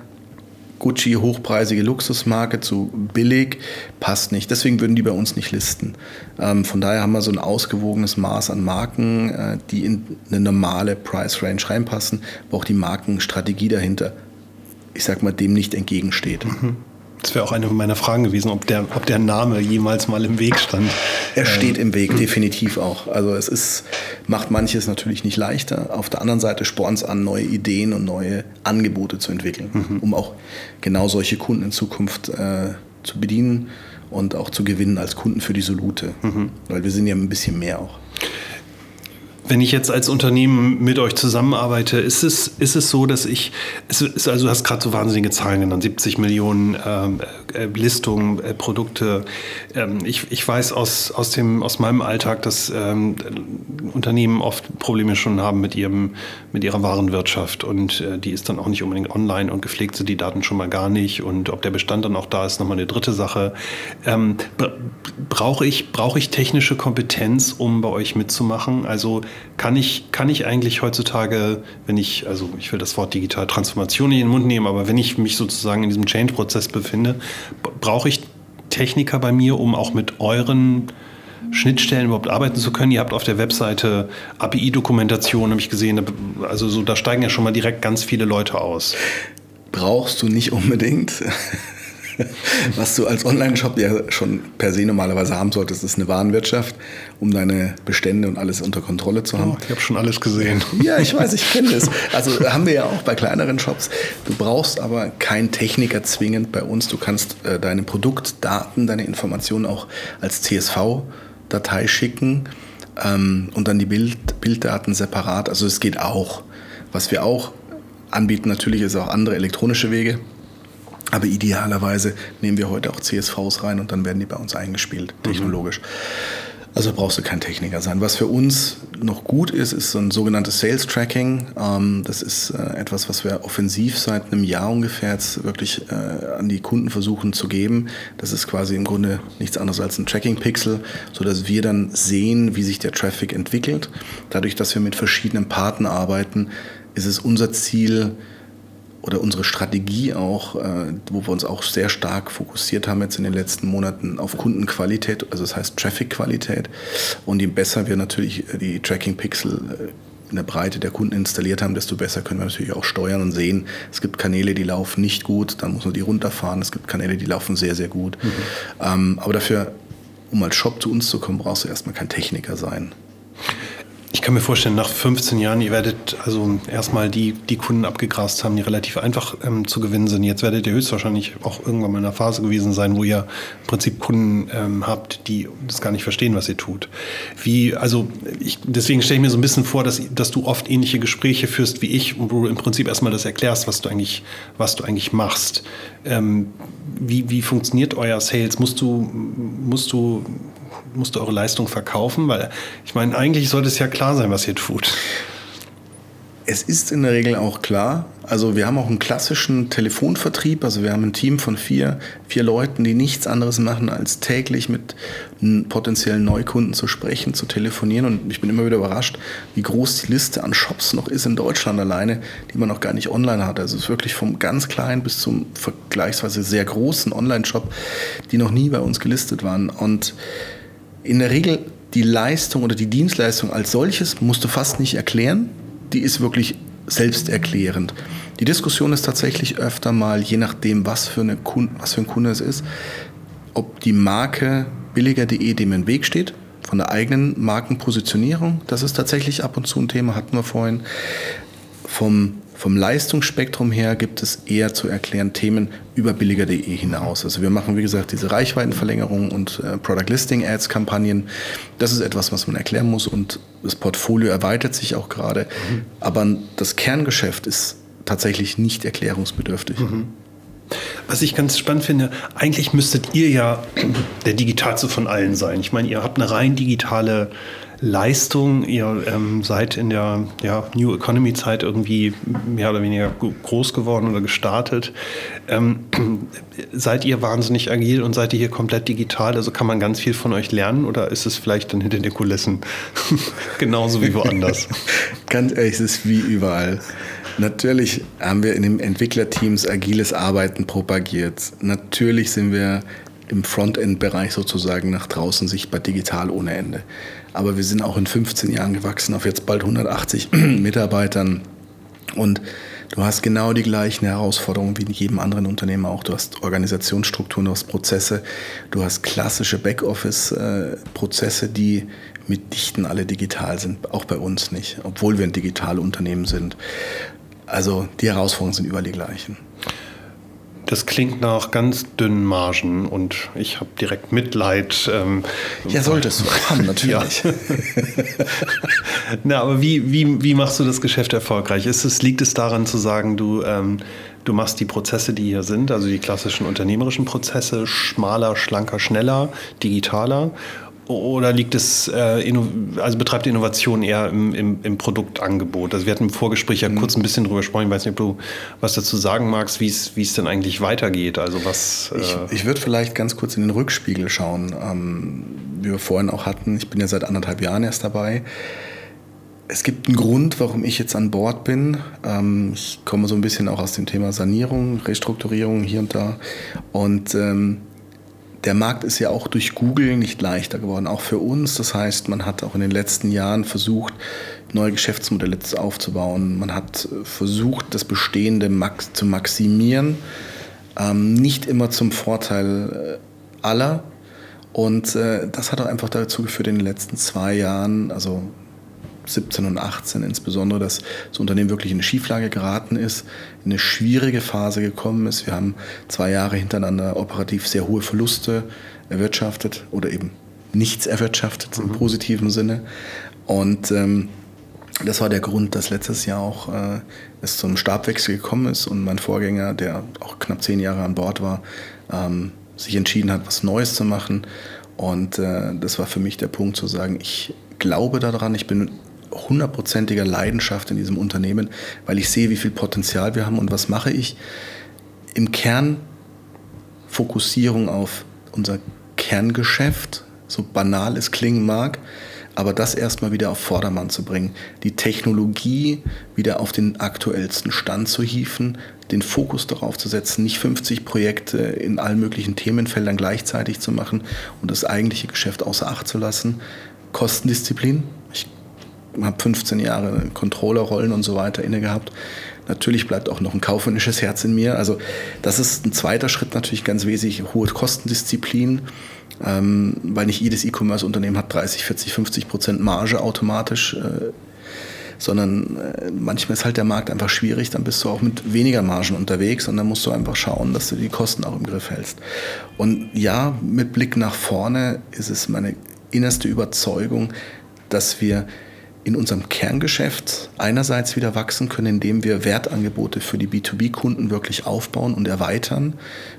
Gucci hochpreisige Luxusmarke zu billig passt nicht. Deswegen würden die bei uns nicht listen. Ähm, von daher haben wir so ein ausgewogenes Maß an Marken, äh, die in eine normale Price Range reinpassen, wo auch die Markenstrategie dahinter, ich sag mal, dem nicht entgegensteht. Mhm. Das wäre auch eine meiner Fragen gewesen, ob der, ob der Name jemals mal im Weg stand. Er steht im Weg, definitiv auch. Also es ist, macht manches natürlich nicht leichter. Auf der anderen Seite spornt es an, neue Ideen und neue Angebote zu entwickeln, mhm. um auch genau solche Kunden in Zukunft äh, zu bedienen und auch zu gewinnen als Kunden für die Solute. Mhm. Weil wir sind ja ein bisschen mehr auch. Wenn ich jetzt als Unternehmen mit euch zusammenarbeite, ist es, ist es so, dass ich, ist, also du hast gerade so wahnsinnige Zahlen genannt, 70 Millionen ähm, äh, Listungen, äh, Produkte. Ähm, ich, ich weiß aus, aus, dem, aus meinem Alltag, dass ähm, Unternehmen oft Probleme schon haben mit, ihrem, mit ihrer Warenwirtschaft und äh, die ist dann auch nicht unbedingt online und gepflegt sind die Daten schon mal gar nicht und ob der Bestand dann auch da ist, nochmal eine dritte Sache. Ähm, brauche ich, brauche ich technische Kompetenz, um bei euch mitzumachen? Also kann ich, kann ich eigentlich heutzutage, wenn ich, also ich will das Wort digitale Transformation in den Mund nehmen, aber wenn ich mich sozusagen in diesem Change-Prozess befinde, brauche ich Techniker bei mir, um auch mit euren Schnittstellen überhaupt arbeiten zu können. Ihr habt auf der Webseite API-Dokumentation, habe ich gesehen, also so, da steigen ja schon mal direkt ganz viele Leute aus. Brauchst du nicht unbedingt. Was du als Online-Shop ja schon per se normalerweise haben solltest, ist eine Warenwirtschaft, um deine Bestände und alles unter Kontrolle zu haben. Oh, ich habe schon alles gesehen. Ja, ich weiß, ich kenne das. Also haben wir ja auch bei kleineren Shops. Du brauchst aber keinen Techniker zwingend bei uns. Du kannst äh, deine Produktdaten, deine Informationen auch als CSV-Datei schicken ähm, und dann die Bild, Bilddaten separat. Also es geht auch. Was wir auch anbieten, natürlich ist auch andere elektronische Wege. Aber idealerweise nehmen wir heute auch CSVs rein und dann werden die bei uns eingespielt, mhm. technologisch. Mhm. Also brauchst du kein Techniker sein. Was für uns noch gut ist, ist so ein sogenanntes Sales Tracking. Ähm, das ist äh, etwas, was wir offensiv seit einem Jahr ungefähr jetzt wirklich äh, an die Kunden versuchen zu geben. Das ist quasi im Grunde nichts anderes als ein Tracking Pixel, sodass wir dann sehen, wie sich der Traffic entwickelt. Dadurch, dass wir mit verschiedenen Partnern arbeiten, ist es unser Ziel, oder unsere Strategie auch, äh, wo wir uns auch sehr stark fokussiert haben jetzt in den letzten Monaten auf Kundenqualität, also das heißt Traffic-Qualität. Und je besser wir natürlich die Tracking-Pixel äh, in der Breite der Kunden installiert haben, desto besser können wir natürlich auch steuern und sehen, es gibt Kanäle, die laufen nicht gut, dann muss man die runterfahren. Es gibt Kanäle, die laufen sehr, sehr gut. Mhm. Ähm, aber dafür, um als Shop zu uns zu kommen, brauchst du erstmal kein Techniker sein. Ich kann mir vorstellen, nach 15 Jahren, ihr werdet also erstmal die, die Kunden abgegrast haben, die relativ einfach ähm, zu gewinnen sind. Jetzt werdet ihr höchstwahrscheinlich auch irgendwann mal in einer Phase gewesen sein, wo ihr im Prinzip Kunden ähm, habt, die das gar nicht verstehen, was ihr tut. Wie, also ich, deswegen stelle ich mir so ein bisschen vor, dass, dass du oft ähnliche Gespräche führst wie ich, wo du im Prinzip erstmal das erklärst, was du eigentlich, was du eigentlich machst. Ähm, wie, wie funktioniert euer Sales? Musst du, musst du musst du eure Leistung verkaufen? Weil ich meine, eigentlich sollte es ja klar sein, was ihr tut. Es ist in der Regel auch klar. Also wir haben auch einen klassischen Telefonvertrieb. Also wir haben ein Team von vier, vier Leuten, die nichts anderes machen, als täglich mit potenziellen Neukunden zu sprechen, zu telefonieren. Und ich bin immer wieder überrascht, wie groß die Liste an Shops noch ist in Deutschland alleine, die man noch gar nicht online hat. Also es ist wirklich vom ganz kleinen bis zum vergleichsweise sehr großen Online-Shop, die noch nie bei uns gelistet waren. Und in der Regel die Leistung oder die Dienstleistung als solches musst du fast nicht erklären die ist wirklich selbsterklärend. Die Diskussion ist tatsächlich öfter mal, je nachdem, was für, eine Kunde, was für ein Kunde es ist, ob die Marke billiger.de dem im Weg steht, von der eigenen Markenpositionierung. Das ist tatsächlich ab und zu ein Thema, hatten wir vorhin. Vom vom Leistungsspektrum her gibt es eher zu erklären Themen über billiger.de hinaus. Also wir machen, wie gesagt, diese Reichweitenverlängerung und äh, Product Listing Ads Kampagnen. Das ist etwas, was man erklären muss und das Portfolio erweitert sich auch gerade. Mhm. Aber das Kerngeschäft ist tatsächlich nicht erklärungsbedürftig. Mhm. Was ich ganz spannend finde, eigentlich müsstet ihr ja der Digitalste von allen sein. Ich meine, ihr habt eine rein digitale Leistung. Ihr ähm, seid in der ja, New Economy Zeit irgendwie mehr oder weniger groß geworden oder gestartet. Ähm, seid ihr wahnsinnig agil und seid ihr hier komplett digital? Also kann man ganz viel von euch lernen oder ist es vielleicht dann hinter den Kulissen genauso wie woanders? ganz ehrlich, es ist wie überall. Natürlich haben wir in den Entwicklerteams agiles Arbeiten propagiert. Natürlich sind wir im Frontend-Bereich sozusagen nach draußen sichtbar digital ohne Ende. Aber wir sind auch in 15 Jahren gewachsen auf jetzt bald 180 Mitarbeitern. Und du hast genau die gleichen Herausforderungen wie in jedem anderen Unternehmen auch. Du hast Organisationsstrukturen, du hast Prozesse, du hast klassische Backoffice-Prozesse, die mitnichten alle digital sind, auch bei uns nicht, obwohl wir ein digitales Unternehmen sind. Also die Herausforderungen sind überall die gleichen. Das klingt nach ganz dünnen Margen und ich habe direkt Mitleid. Ähm, ja, solltest du haben, natürlich. Na, aber wie, wie, wie machst du das Geschäft erfolgreich? Ist es, liegt es daran zu sagen, du, ähm, du machst die Prozesse, die hier sind, also die klassischen unternehmerischen Prozesse, schmaler, schlanker, schneller, digitaler? Oder liegt es, äh, also betreibt Innovation eher im, im, im, Produktangebot? Also wir hatten im Vorgespräch ja mhm. kurz ein bisschen drüber gesprochen. Ich weiß nicht, ob du was dazu sagen magst, wie es, wie es denn eigentlich weitergeht. Also was. Äh ich, ich würde vielleicht ganz kurz in den Rückspiegel schauen, ähm, wie wir vorhin auch hatten. Ich bin ja seit anderthalb Jahren erst dabei. Es gibt einen Grund, warum ich jetzt an Bord bin. Ähm, ich komme so ein bisschen auch aus dem Thema Sanierung, Restrukturierung hier und da. Und ähm, der Markt ist ja auch durch Google nicht leichter geworden, auch für uns. Das heißt, man hat auch in den letzten Jahren versucht, neue Geschäftsmodelle aufzubauen. Man hat äh, versucht, das Bestehende zu maximieren, ähm, nicht immer zum Vorteil äh, aller. Und äh, das hat auch einfach dazu geführt, in den letzten zwei Jahren, also 17 und 18 insbesondere, dass das Unternehmen wirklich in eine Schieflage geraten ist, in eine schwierige Phase gekommen ist. Wir haben zwei Jahre hintereinander operativ sehr hohe Verluste erwirtschaftet oder eben nichts erwirtschaftet mhm. im positiven Sinne. Und ähm, das war der Grund, dass letztes Jahr auch äh, es zum Stabwechsel gekommen ist und mein Vorgänger, der auch knapp zehn Jahre an Bord war, ähm, sich entschieden hat, was Neues zu machen. Und äh, das war für mich der Punkt zu sagen, ich glaube daran, ich bin hundertprozentiger Leidenschaft in diesem Unternehmen, weil ich sehe, wie viel Potenzial wir haben und was mache ich. Im Kern Fokussierung auf unser Kerngeschäft, so banal es klingen mag, aber das erstmal wieder auf Vordermann zu bringen, die Technologie wieder auf den aktuellsten Stand zu hieven, den Fokus darauf zu setzen, nicht 50 Projekte in allen möglichen Themenfeldern gleichzeitig zu machen und das eigentliche Geschäft außer Acht zu lassen. Kostendisziplin, habe 15 Jahre Controllerrollen und so weiter inne gehabt. Natürlich bleibt auch noch ein kaufmännisches Herz in mir. Also das ist ein zweiter Schritt natürlich ganz wesentlich, hohe Kostendisziplin, ähm, weil nicht jedes E-Commerce-Unternehmen hat 30, 40, 50 Prozent Marge automatisch, äh, sondern äh, manchmal ist halt der Markt einfach schwierig, dann bist du auch mit weniger Margen unterwegs und dann musst du einfach schauen, dass du die Kosten auch im Griff hältst. Und ja, mit Blick nach vorne ist es meine innerste Überzeugung, dass wir in unserem Kerngeschäft einerseits wieder wachsen können, indem wir Wertangebote für die B2B-Kunden wirklich aufbauen und erweitern.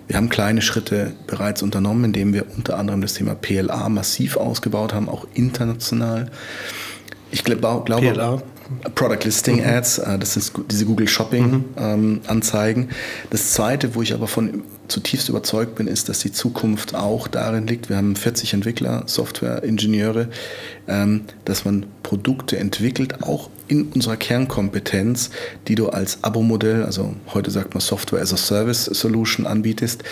Wir haben kleine Schritte bereits unternommen, indem wir unter anderem das Thema PLA massiv ausgebaut haben, auch international. Ich glaube, PLA. Product Listing mhm. Ads, äh, das sind diese Google Shopping mhm. ähm, Anzeigen. Das zweite, wo ich aber von zutiefst überzeugt bin, ist, dass die Zukunft auch darin liegt. Wir haben 40 Entwickler, Software-Ingenieure, ähm, dass man Produkte entwickelt, auch in unserer Kernkompetenz, die du als Abo-Modell, also heute sagt man Software as a Service Solution anbietest,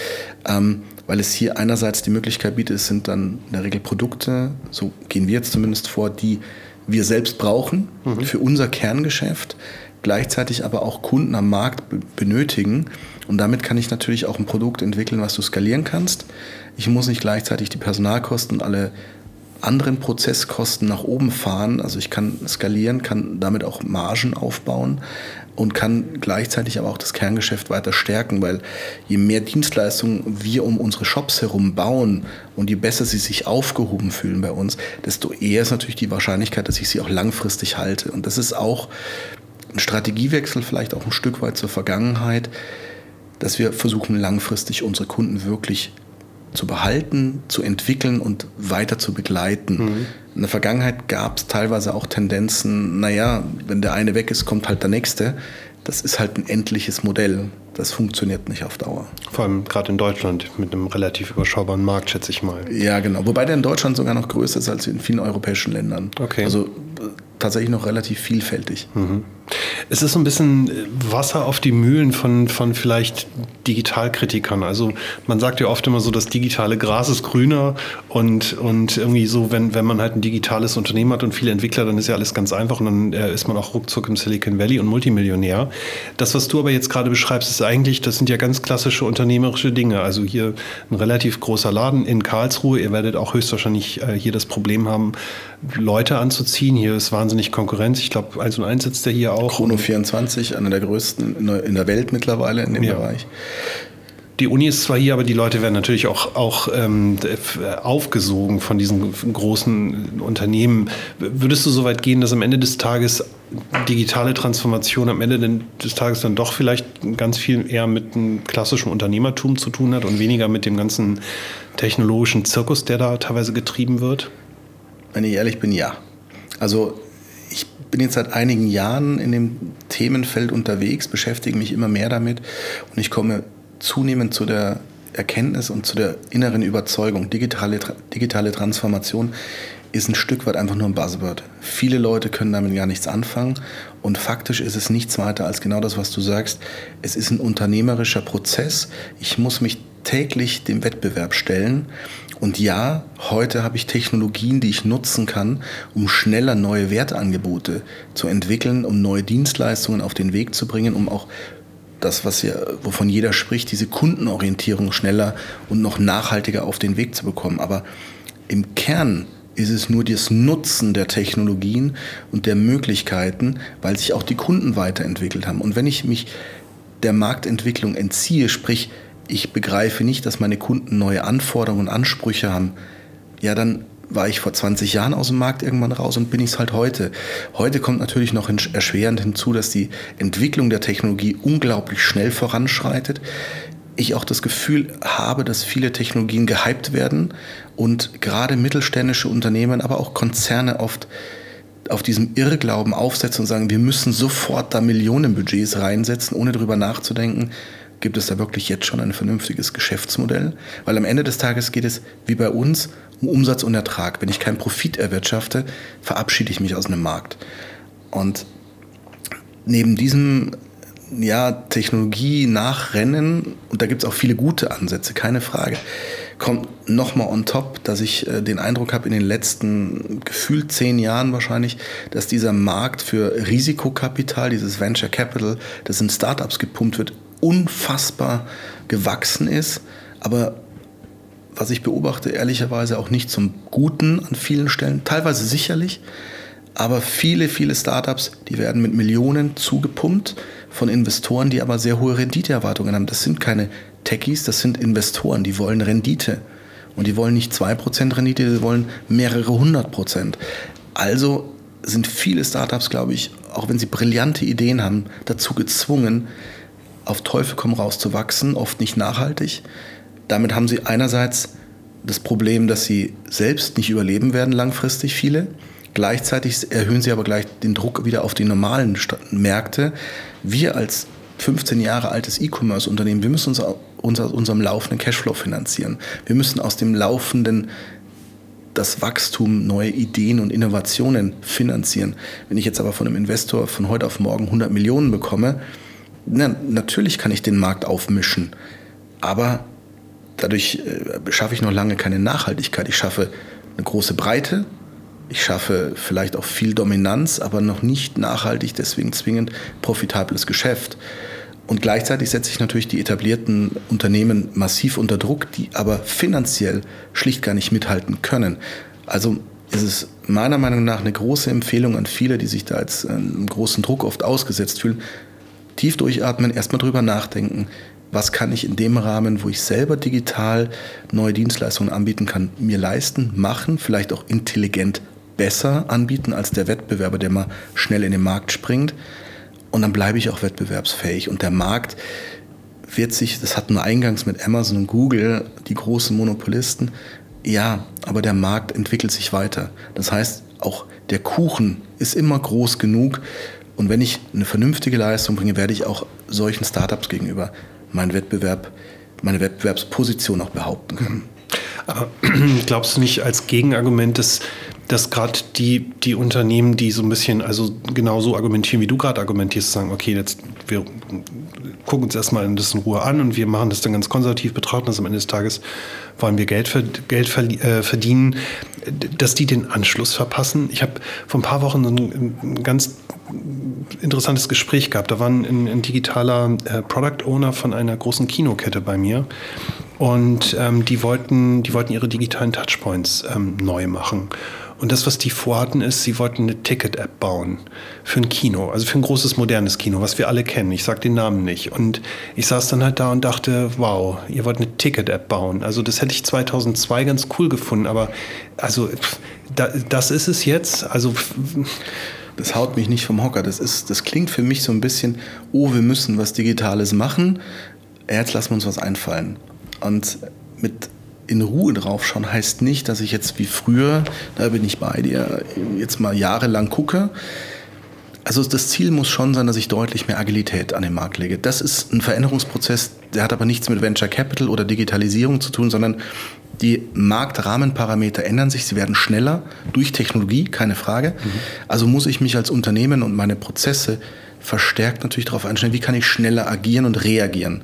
ähm, weil es hier einerseits die Möglichkeit bietet, es sind dann in der Regel Produkte, so gehen wir jetzt zumindest vor, die wir selbst brauchen mhm. für unser Kerngeschäft, gleichzeitig aber auch Kunden am Markt benötigen. Und damit kann ich natürlich auch ein Produkt entwickeln, was du skalieren kannst. Ich muss nicht gleichzeitig die Personalkosten und alle anderen Prozesskosten nach oben fahren. Also ich kann skalieren, kann damit auch Margen aufbauen und kann gleichzeitig aber auch das Kerngeschäft weiter stärken, weil je mehr Dienstleistungen wir um unsere Shops herum bauen und je besser sie sich aufgehoben fühlen bei uns, desto eher ist natürlich die Wahrscheinlichkeit, dass ich sie auch langfristig halte. Und das ist auch ein Strategiewechsel, vielleicht auch ein Stück weit zur Vergangenheit, dass wir versuchen langfristig unsere Kunden wirklich zu behalten, zu entwickeln und weiter zu begleiten. Mhm. In der Vergangenheit gab es teilweise auch Tendenzen, naja, wenn der eine weg ist, kommt halt der nächste. Das ist halt ein endliches Modell. Das funktioniert nicht auf Dauer. Vor allem gerade in Deutschland mit einem relativ überschaubaren Markt, schätze ich mal. Ja, genau. Wobei der in Deutschland sogar noch größer ist als in vielen europäischen Ländern. Okay. Also tatsächlich noch relativ vielfältig. Mhm. Es ist so ein bisschen Wasser auf die Mühlen von, von vielleicht Digitalkritikern. Also man sagt ja oft immer so, das digitale Gras ist grüner und, und irgendwie so, wenn, wenn man halt ein digitales Unternehmen hat und viele Entwickler, dann ist ja alles ganz einfach und dann äh, ist man auch ruckzuck im Silicon Valley und Multimillionär. Das, was du aber jetzt gerade beschreibst, ist eigentlich, das sind ja ganz klassische unternehmerische Dinge. Also hier ein relativ großer Laden in Karlsruhe. Ihr werdet auch höchstwahrscheinlich äh, hier das Problem haben, Leute anzuziehen. Hier ist wahnsinnig Konkurrenz. Ich glaube, 1 und 1 sitzt ja hier auch. Chrono 24, einer der größten in der Welt mittlerweile in dem ja. Bereich. Die Uni ist zwar hier, aber die Leute werden natürlich auch, auch ähm, aufgesogen von diesen großen Unternehmen. Würdest du so weit gehen, dass am Ende des Tages digitale Transformation am Ende des Tages dann doch vielleicht ganz viel eher mit einem klassischen Unternehmertum zu tun hat und weniger mit dem ganzen technologischen Zirkus, der da teilweise getrieben wird? Wenn ich ehrlich bin, ja. Also bin jetzt seit einigen Jahren in dem Themenfeld unterwegs, beschäftige mich immer mehr damit und ich komme zunehmend zu der Erkenntnis und zu der inneren Überzeugung, digitale, digitale Transformation ist ein Stück weit einfach nur ein Buzzword. Viele Leute können damit gar nichts anfangen und faktisch ist es nichts weiter als genau das, was du sagst. Es ist ein unternehmerischer Prozess. Ich muss mich täglich dem Wettbewerb stellen und ja, heute habe ich Technologien, die ich nutzen kann, um schneller neue Wertangebote zu entwickeln, um neue Dienstleistungen auf den Weg zu bringen, um auch das, was ja, wovon jeder spricht, diese Kundenorientierung schneller und noch nachhaltiger auf den Weg zu bekommen. Aber im Kern ist es nur das Nutzen der Technologien und der Möglichkeiten, weil sich auch die Kunden weiterentwickelt haben. Und wenn ich mich der Marktentwicklung entziehe, sprich ich begreife nicht, dass meine Kunden neue Anforderungen und Ansprüche haben, ja, dann war ich vor 20 Jahren aus dem Markt irgendwann raus und bin ich es halt heute. Heute kommt natürlich noch erschwerend hinzu, dass die Entwicklung der Technologie unglaublich schnell voranschreitet. Ich auch das Gefühl habe, dass viele Technologien gehypt werden und gerade mittelständische Unternehmen, aber auch Konzerne oft auf diesem Irrglauben aufsetzen und sagen, wir müssen sofort da Millionenbudgets reinsetzen, ohne darüber nachzudenken, Gibt es da wirklich jetzt schon ein vernünftiges Geschäftsmodell? Weil am Ende des Tages geht es, wie bei uns, um Umsatz und Ertrag. Wenn ich keinen Profit erwirtschafte, verabschiede ich mich aus einem Markt. Und neben diesem ja, Technologie nachrennen, und da gibt es auch viele gute Ansätze, keine Frage, kommt nochmal on top, dass ich äh, den Eindruck habe, in den letzten gefühlt zehn Jahren wahrscheinlich, dass dieser Markt für Risikokapital, dieses Venture Capital, das in Startups gepumpt wird, unfassbar gewachsen ist, aber was ich beobachte, ehrlicherweise auch nicht zum Guten an vielen Stellen, teilweise sicherlich, aber viele, viele Startups, die werden mit Millionen zugepumpt von Investoren, die aber sehr hohe Renditeerwartungen haben. Das sind keine Techies, das sind Investoren, die wollen Rendite. Und die wollen nicht 2% Rendite, die wollen mehrere hundert Prozent. Also sind viele Startups, glaube ich, auch wenn sie brillante Ideen haben, dazu gezwungen, auf Teufel komm raus zu wachsen, oft nicht nachhaltig. Damit haben sie einerseits das Problem, dass sie selbst nicht überleben werden langfristig, viele. Gleichzeitig erhöhen sie aber gleich den Druck wieder auf die normalen Märkte. Wir als 15 Jahre altes E-Commerce-Unternehmen, wir müssen uns, uns aus unserem laufenden Cashflow finanzieren. Wir müssen aus dem laufenden das Wachstum, neue Ideen und Innovationen finanzieren. Wenn ich jetzt aber von einem Investor von heute auf morgen 100 Millionen bekomme, na, natürlich kann ich den Markt aufmischen, aber dadurch äh, schaffe ich noch lange keine Nachhaltigkeit. Ich schaffe eine große Breite, ich schaffe vielleicht auch viel Dominanz, aber noch nicht nachhaltig, deswegen zwingend profitables Geschäft. Und gleichzeitig setze ich natürlich die etablierten Unternehmen massiv unter Druck, die aber finanziell schlicht gar nicht mithalten können. Also ist es meiner Meinung nach eine große Empfehlung an viele, die sich da jetzt einem großen Druck oft ausgesetzt fühlen. Tief durchatmen, erstmal drüber nachdenken, was kann ich in dem Rahmen, wo ich selber digital neue Dienstleistungen anbieten kann, mir leisten, machen, vielleicht auch intelligent besser anbieten als der Wettbewerber, der mal schnell in den Markt springt. Und dann bleibe ich auch wettbewerbsfähig. Und der Markt wird sich, das hatten wir eingangs mit Amazon und Google, die großen Monopolisten, ja, aber der Markt entwickelt sich weiter. Das heißt, auch der Kuchen ist immer groß genug. Und wenn ich eine vernünftige Leistung bringe, werde ich auch solchen Startups gegenüber meinen Wettbewerb, meine Wettbewerbsposition auch behaupten können. Aber glaubst du nicht als Gegenargument, dass dass gerade die, die Unternehmen, die so ein bisschen, also genau so argumentieren, wie du gerade argumentierst, sagen, okay, jetzt wir gucken uns erstmal das in Ruhe an und wir machen das dann ganz konservativ, betrachten das am Ende des Tages, wollen wir Geld, Geld äh, verdienen, dass die den Anschluss verpassen. Ich habe vor ein paar Wochen ein, ganz interessantes Gespräch gehabt. Da war ein, ein digitaler äh, Product Owner von einer großen Kinokette bei mir und ähm, die, wollten, die wollten ihre digitalen Touchpoints ähm, neu machen. Und das, was die vorhatten, ist, sie wollten eine Ticket-App bauen für ein Kino, also für ein großes modernes Kino, was wir alle kennen. Ich sage den Namen nicht. Und ich saß dann halt da und dachte, wow, ihr wollt eine Ticket-App bauen. Also das hätte ich 2002 ganz cool gefunden, aber also da, das ist es jetzt. Also das haut mich nicht vom Hocker. Das, ist, das klingt für mich so ein bisschen, oh, wir müssen was Digitales machen. Jetzt lassen wir uns was einfallen. Und mit in Ruhe drauf schauen heißt nicht, dass ich jetzt wie früher, da bin ich bei dir, jetzt mal jahrelang gucke. Also das Ziel muss schon sein, dass ich deutlich mehr Agilität an den Markt lege. Das ist ein Veränderungsprozess, der hat aber nichts mit Venture Capital oder Digitalisierung zu tun, sondern die Marktrahmenparameter ändern sich, sie werden schneller durch Technologie, keine Frage. Mhm. Also muss ich mich als Unternehmen und meine Prozesse verstärkt natürlich darauf einstellen, wie kann ich schneller agieren und reagieren,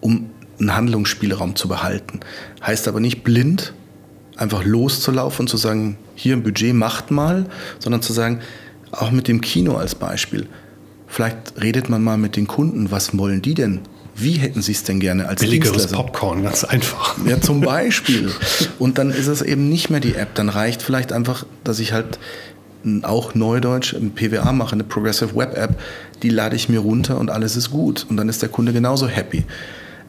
um einen Handlungsspielraum zu behalten. Heißt aber nicht blind einfach loszulaufen und zu sagen, hier ein Budget macht mal, sondern zu sagen, auch mit dem Kino als Beispiel. Vielleicht redet man mal mit den Kunden, was wollen die denn? Wie hätten sie es denn gerne als Billigeres Popcorn, ganz einfach. Ja, zum Beispiel. Und dann ist es eben nicht mehr die App. Dann reicht vielleicht einfach, dass ich halt auch Neudeutsch ein PWA mache, eine Progressive Web App. Die lade ich mir runter und alles ist gut. Und dann ist der Kunde genauso happy.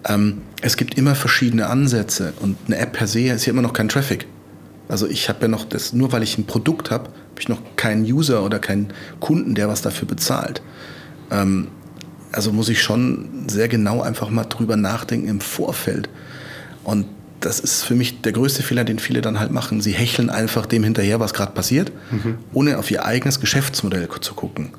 Ähm, es gibt immer verschiedene Ansätze und eine App per se ist ja immer noch kein Traffic. Also ich habe ja noch das, nur weil ich ein Produkt habe, habe ich noch keinen User oder keinen Kunden, der was dafür bezahlt. Ähm, also muss ich schon sehr genau einfach mal drüber nachdenken im Vorfeld. Und das ist für mich der größte Fehler, den viele dann halt machen. Sie hecheln einfach dem hinterher, was gerade passiert, mhm. ohne auf ihr eigenes Geschäftsmodell zu gucken.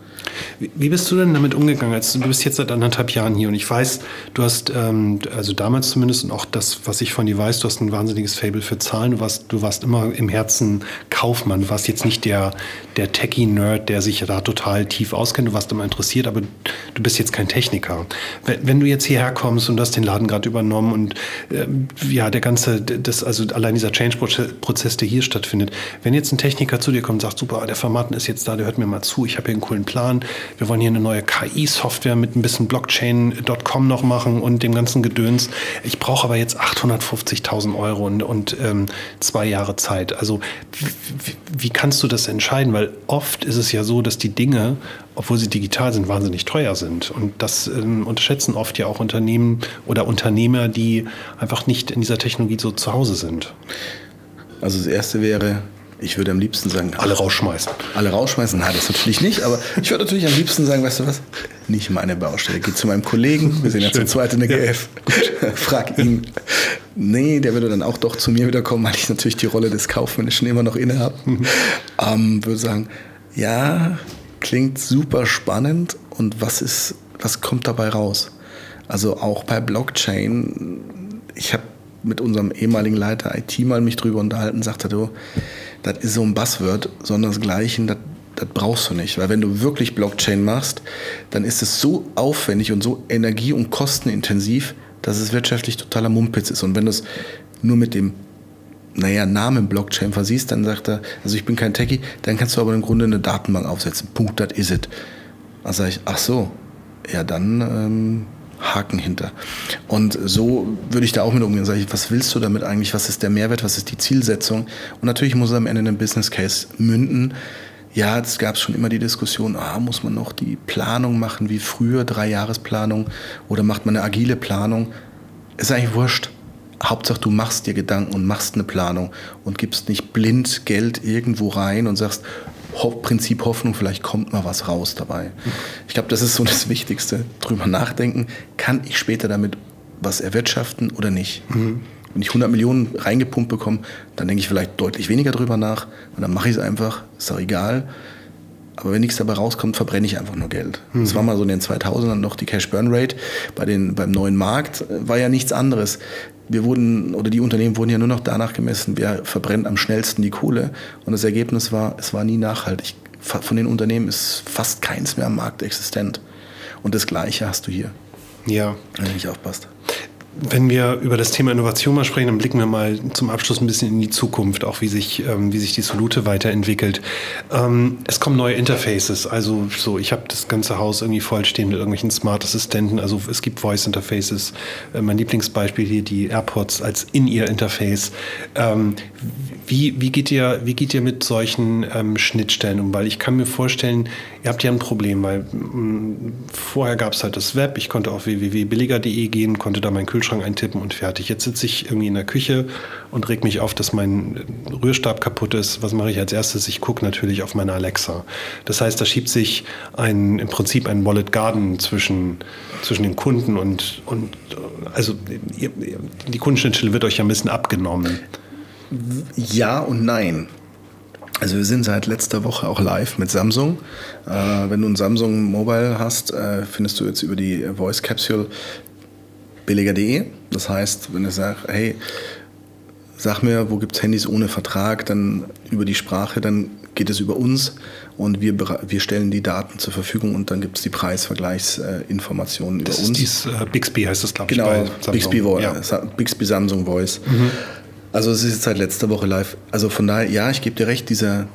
Wie bist du denn damit umgegangen? Also du bist jetzt seit anderthalb Jahren hier und ich weiß, du hast, ähm, also damals zumindest und auch das, was ich von dir weiß, du hast ein wahnsinniges Fable für Zahlen. Du warst, du warst immer im Herzen Kaufmann. Du warst jetzt nicht der, der Techie-Nerd, der sich da total tief auskennt. Du warst immer interessiert, aber du bist jetzt kein Techniker. Wenn, wenn du jetzt hierher kommst und hast den Laden gerade übernommen und ähm, ja, der ganze, das, also allein dieser Change-Prozess, der hier stattfindet, wenn jetzt ein Techniker zu dir kommt und sagt, super, der Formaten ist jetzt da, der hört mir mal zu, ich habe hier einen coolen Plan, wir wollen hier eine neue KI-Software mit ein bisschen Blockchain.com noch machen und dem ganzen Gedöns. Ich brauche aber jetzt 850.000 Euro und, und ähm, zwei Jahre Zeit. Also wie, wie kannst du das entscheiden? Weil oft ist es ja so, dass die Dinge, obwohl sie digital sind, wahnsinnig teuer sind. Und das ähm, unterschätzen oft ja auch Unternehmen oder Unternehmer, die einfach nicht in dieser Technologie so zu Hause sind. Also das erste wäre, Ich würde am liebsten sagen, alle rausschmeißen. Alle rausschmeißen? Nein, das natürlich nicht. Aber ich würde natürlich am liebsten sagen, weißt du was? Nicht meine Baustelle. Geh zu meinem Kollegen. Wir sind ja zu zweit in der GF. Frag ihn. Nee, der würde dann auch doch zu mir wieder kommen, weil ich natürlich die Rolle des Kaufmännischen immer noch inne habe. Mhm. Ähm, würde sagen, ja, klingt super spannend. Und was ist, was kommt dabei raus? Also auch bei Blockchain. Ich habe mit unserem ehemaligen Leiter IT mal mich drüber unterhalten, sagte du, das ist so ein Buzzword, sondern das Gleiche, das, das brauchst du nicht. Weil wenn du wirklich Blockchain machst, dann ist es so aufwendig und so energie- und kostenintensiv, dass es wirtschaftlich totaler Mumpitz ist. Und wenn du es nur mit dem naja, Namen Blockchain versiehst, dann sagt er, also ich bin kein Techie, dann kannst du aber im Grunde eine Datenbank aufsetzen. Punkt, das is it. Dann sage ich, ach so, ja dann ähm, Haken hinter. Und so würde ich da auch mit umgehen. Sag ich, was willst du damit eigentlich? Was ist der Mehrwert? Was ist die Zielsetzung? Und natürlich muss es am Ende einen Business Case münden. Ja, es gab schon immer die Diskussion, ah, muss man noch die Planung machen wie früher, drei Jahresplanung oder macht man eine agile Planung? Ist eigentlich wurscht. Hauptsache, du machst dir Gedanken und machst eine Planung und gibst nicht blind Geld irgendwo rein und sagst, Prinzip Hoffnung, vielleicht kommt mal was raus dabei. Ich glaube, das ist so das Wichtigste. Drüber nachdenken, kann ich später damit was erwirtschaften oder nicht? Mhm. Wenn ich 100 Millionen reingepumpt bekomme, dann denke ich vielleicht deutlich weniger drüber nach und dann mache ich es einfach, ist doch egal. Aber wenn nichts dabei rauskommt, verbrenne ich einfach nur Geld. Mhm. Das war mal so in den 2000ern noch die Cash Burn Rate. Bei den, beim neuen Markt war ja nichts anderes wir wurden, oder die Unternehmen wurden ja nur noch danach gemessen, wer verbrennt am schnellsten die Kohle. Und das Ergebnis war, es war nie nachhaltig. Von den Unternehmen ist fast keins mehr am Markt existent. Und das Gleiche hast du hier. Ja. Wenn du nicht aufpasst. Wenn wir über das Thema Innovation mal sprechen, dann blicken wir mal zum Abschluss ein bisschen in die Zukunft, auch wie sich, ähm, wie sich die Solute weiterentwickelt. Ähm, es kommen neue Interfaces. Also so, ich habe das ganze Haus irgendwie vollstehen mit irgendwelchen Smart Assistenten. Also es gibt Voice Interfaces. Äh, mein Lieblingsbeispiel hier die AirPods als In-Ear-Interface. Ähm, wie, wie, geht ihr, wie geht ihr mit solchen ähm, Schnittstellen um? Weil ich kann mir vorstellen, ihr habt ja ein Problem, weil mm, vorher gab es halt das Web. Ich konnte auf www.billiger.de gehen, konnte da meinen Kühlschrank eintippen und fertig. Jetzt sitze ich irgendwie in der Küche und reg mich auf, dass mein Rührstab kaputt ist. Was mache ich als erstes? Ich gucke natürlich auf meine Alexa. Das heißt, da schiebt sich ein, im Prinzip ein Wallet Garden zwischen, zwischen den Kunden und, und also die Kundenschnittstelle wird euch ja ein bisschen abgenommen. Ja und nein. Also wir sind seit letzter Woche auch live mit Samsung. Äh, wenn du ein Samsung Mobile hast, äh, findest du jetzt über die Voice Capsule billiger.de. Das heißt, wenn du sagst, hey, sag mir, wo gibt es Handys ohne Vertrag, dann über die Sprache, dann geht es über uns und wir, wir stellen die Daten zur Verfügung und dann gibt es die Preisvergleichsinformationen über uns. Dies, äh, Bixby heißt das, glaube ich. Genau, Bixby, ja. Bixby Samsung Voice. Mhm. Also es ist jetzt seit letzter Woche live. Also von daher, ja, ich gebe dir recht, dieser,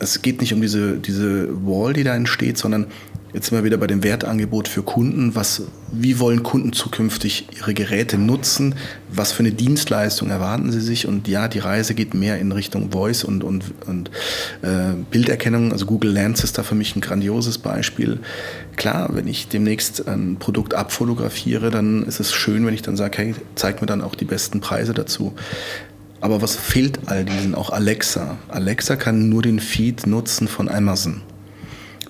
es geht nicht um diese, diese Wall, die da entsteht, sondern Jetzt sind wir wieder bei dem Wertangebot für Kunden. Was, wie wollen Kunden zukünftig ihre Geräte nutzen? Was für eine Dienstleistung erwarten sie sich? Und ja, die Reise geht mehr in Richtung Voice und, und, und äh, Bilderkennung. Also Google Lens ist da für mich ein grandioses Beispiel. Klar, wenn ich demnächst ein Produkt abfotografiere, dann ist es schön, wenn ich dann sage, hey, zeig mir dann auch die besten Preise dazu. Aber was fehlt all diesen? Auch Alexa. Alexa kann nur den Feed nutzen von Amazon.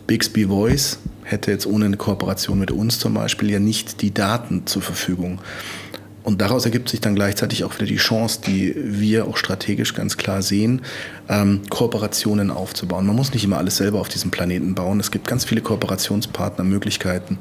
Bixby Voice hätte jetzt ohne eine Kooperation mit uns zum Beispiel ja nicht die Daten zur Verfügung. Und daraus ergibt sich dann gleichzeitig auch wieder die Chance, die wir auch strategisch ganz klar sehen, ähm, Kooperationen aufzubauen. Man muss nicht immer alles selber auf diesem Planeten bauen. Es gibt ganz viele Kooperationspartner, Möglichkeiten,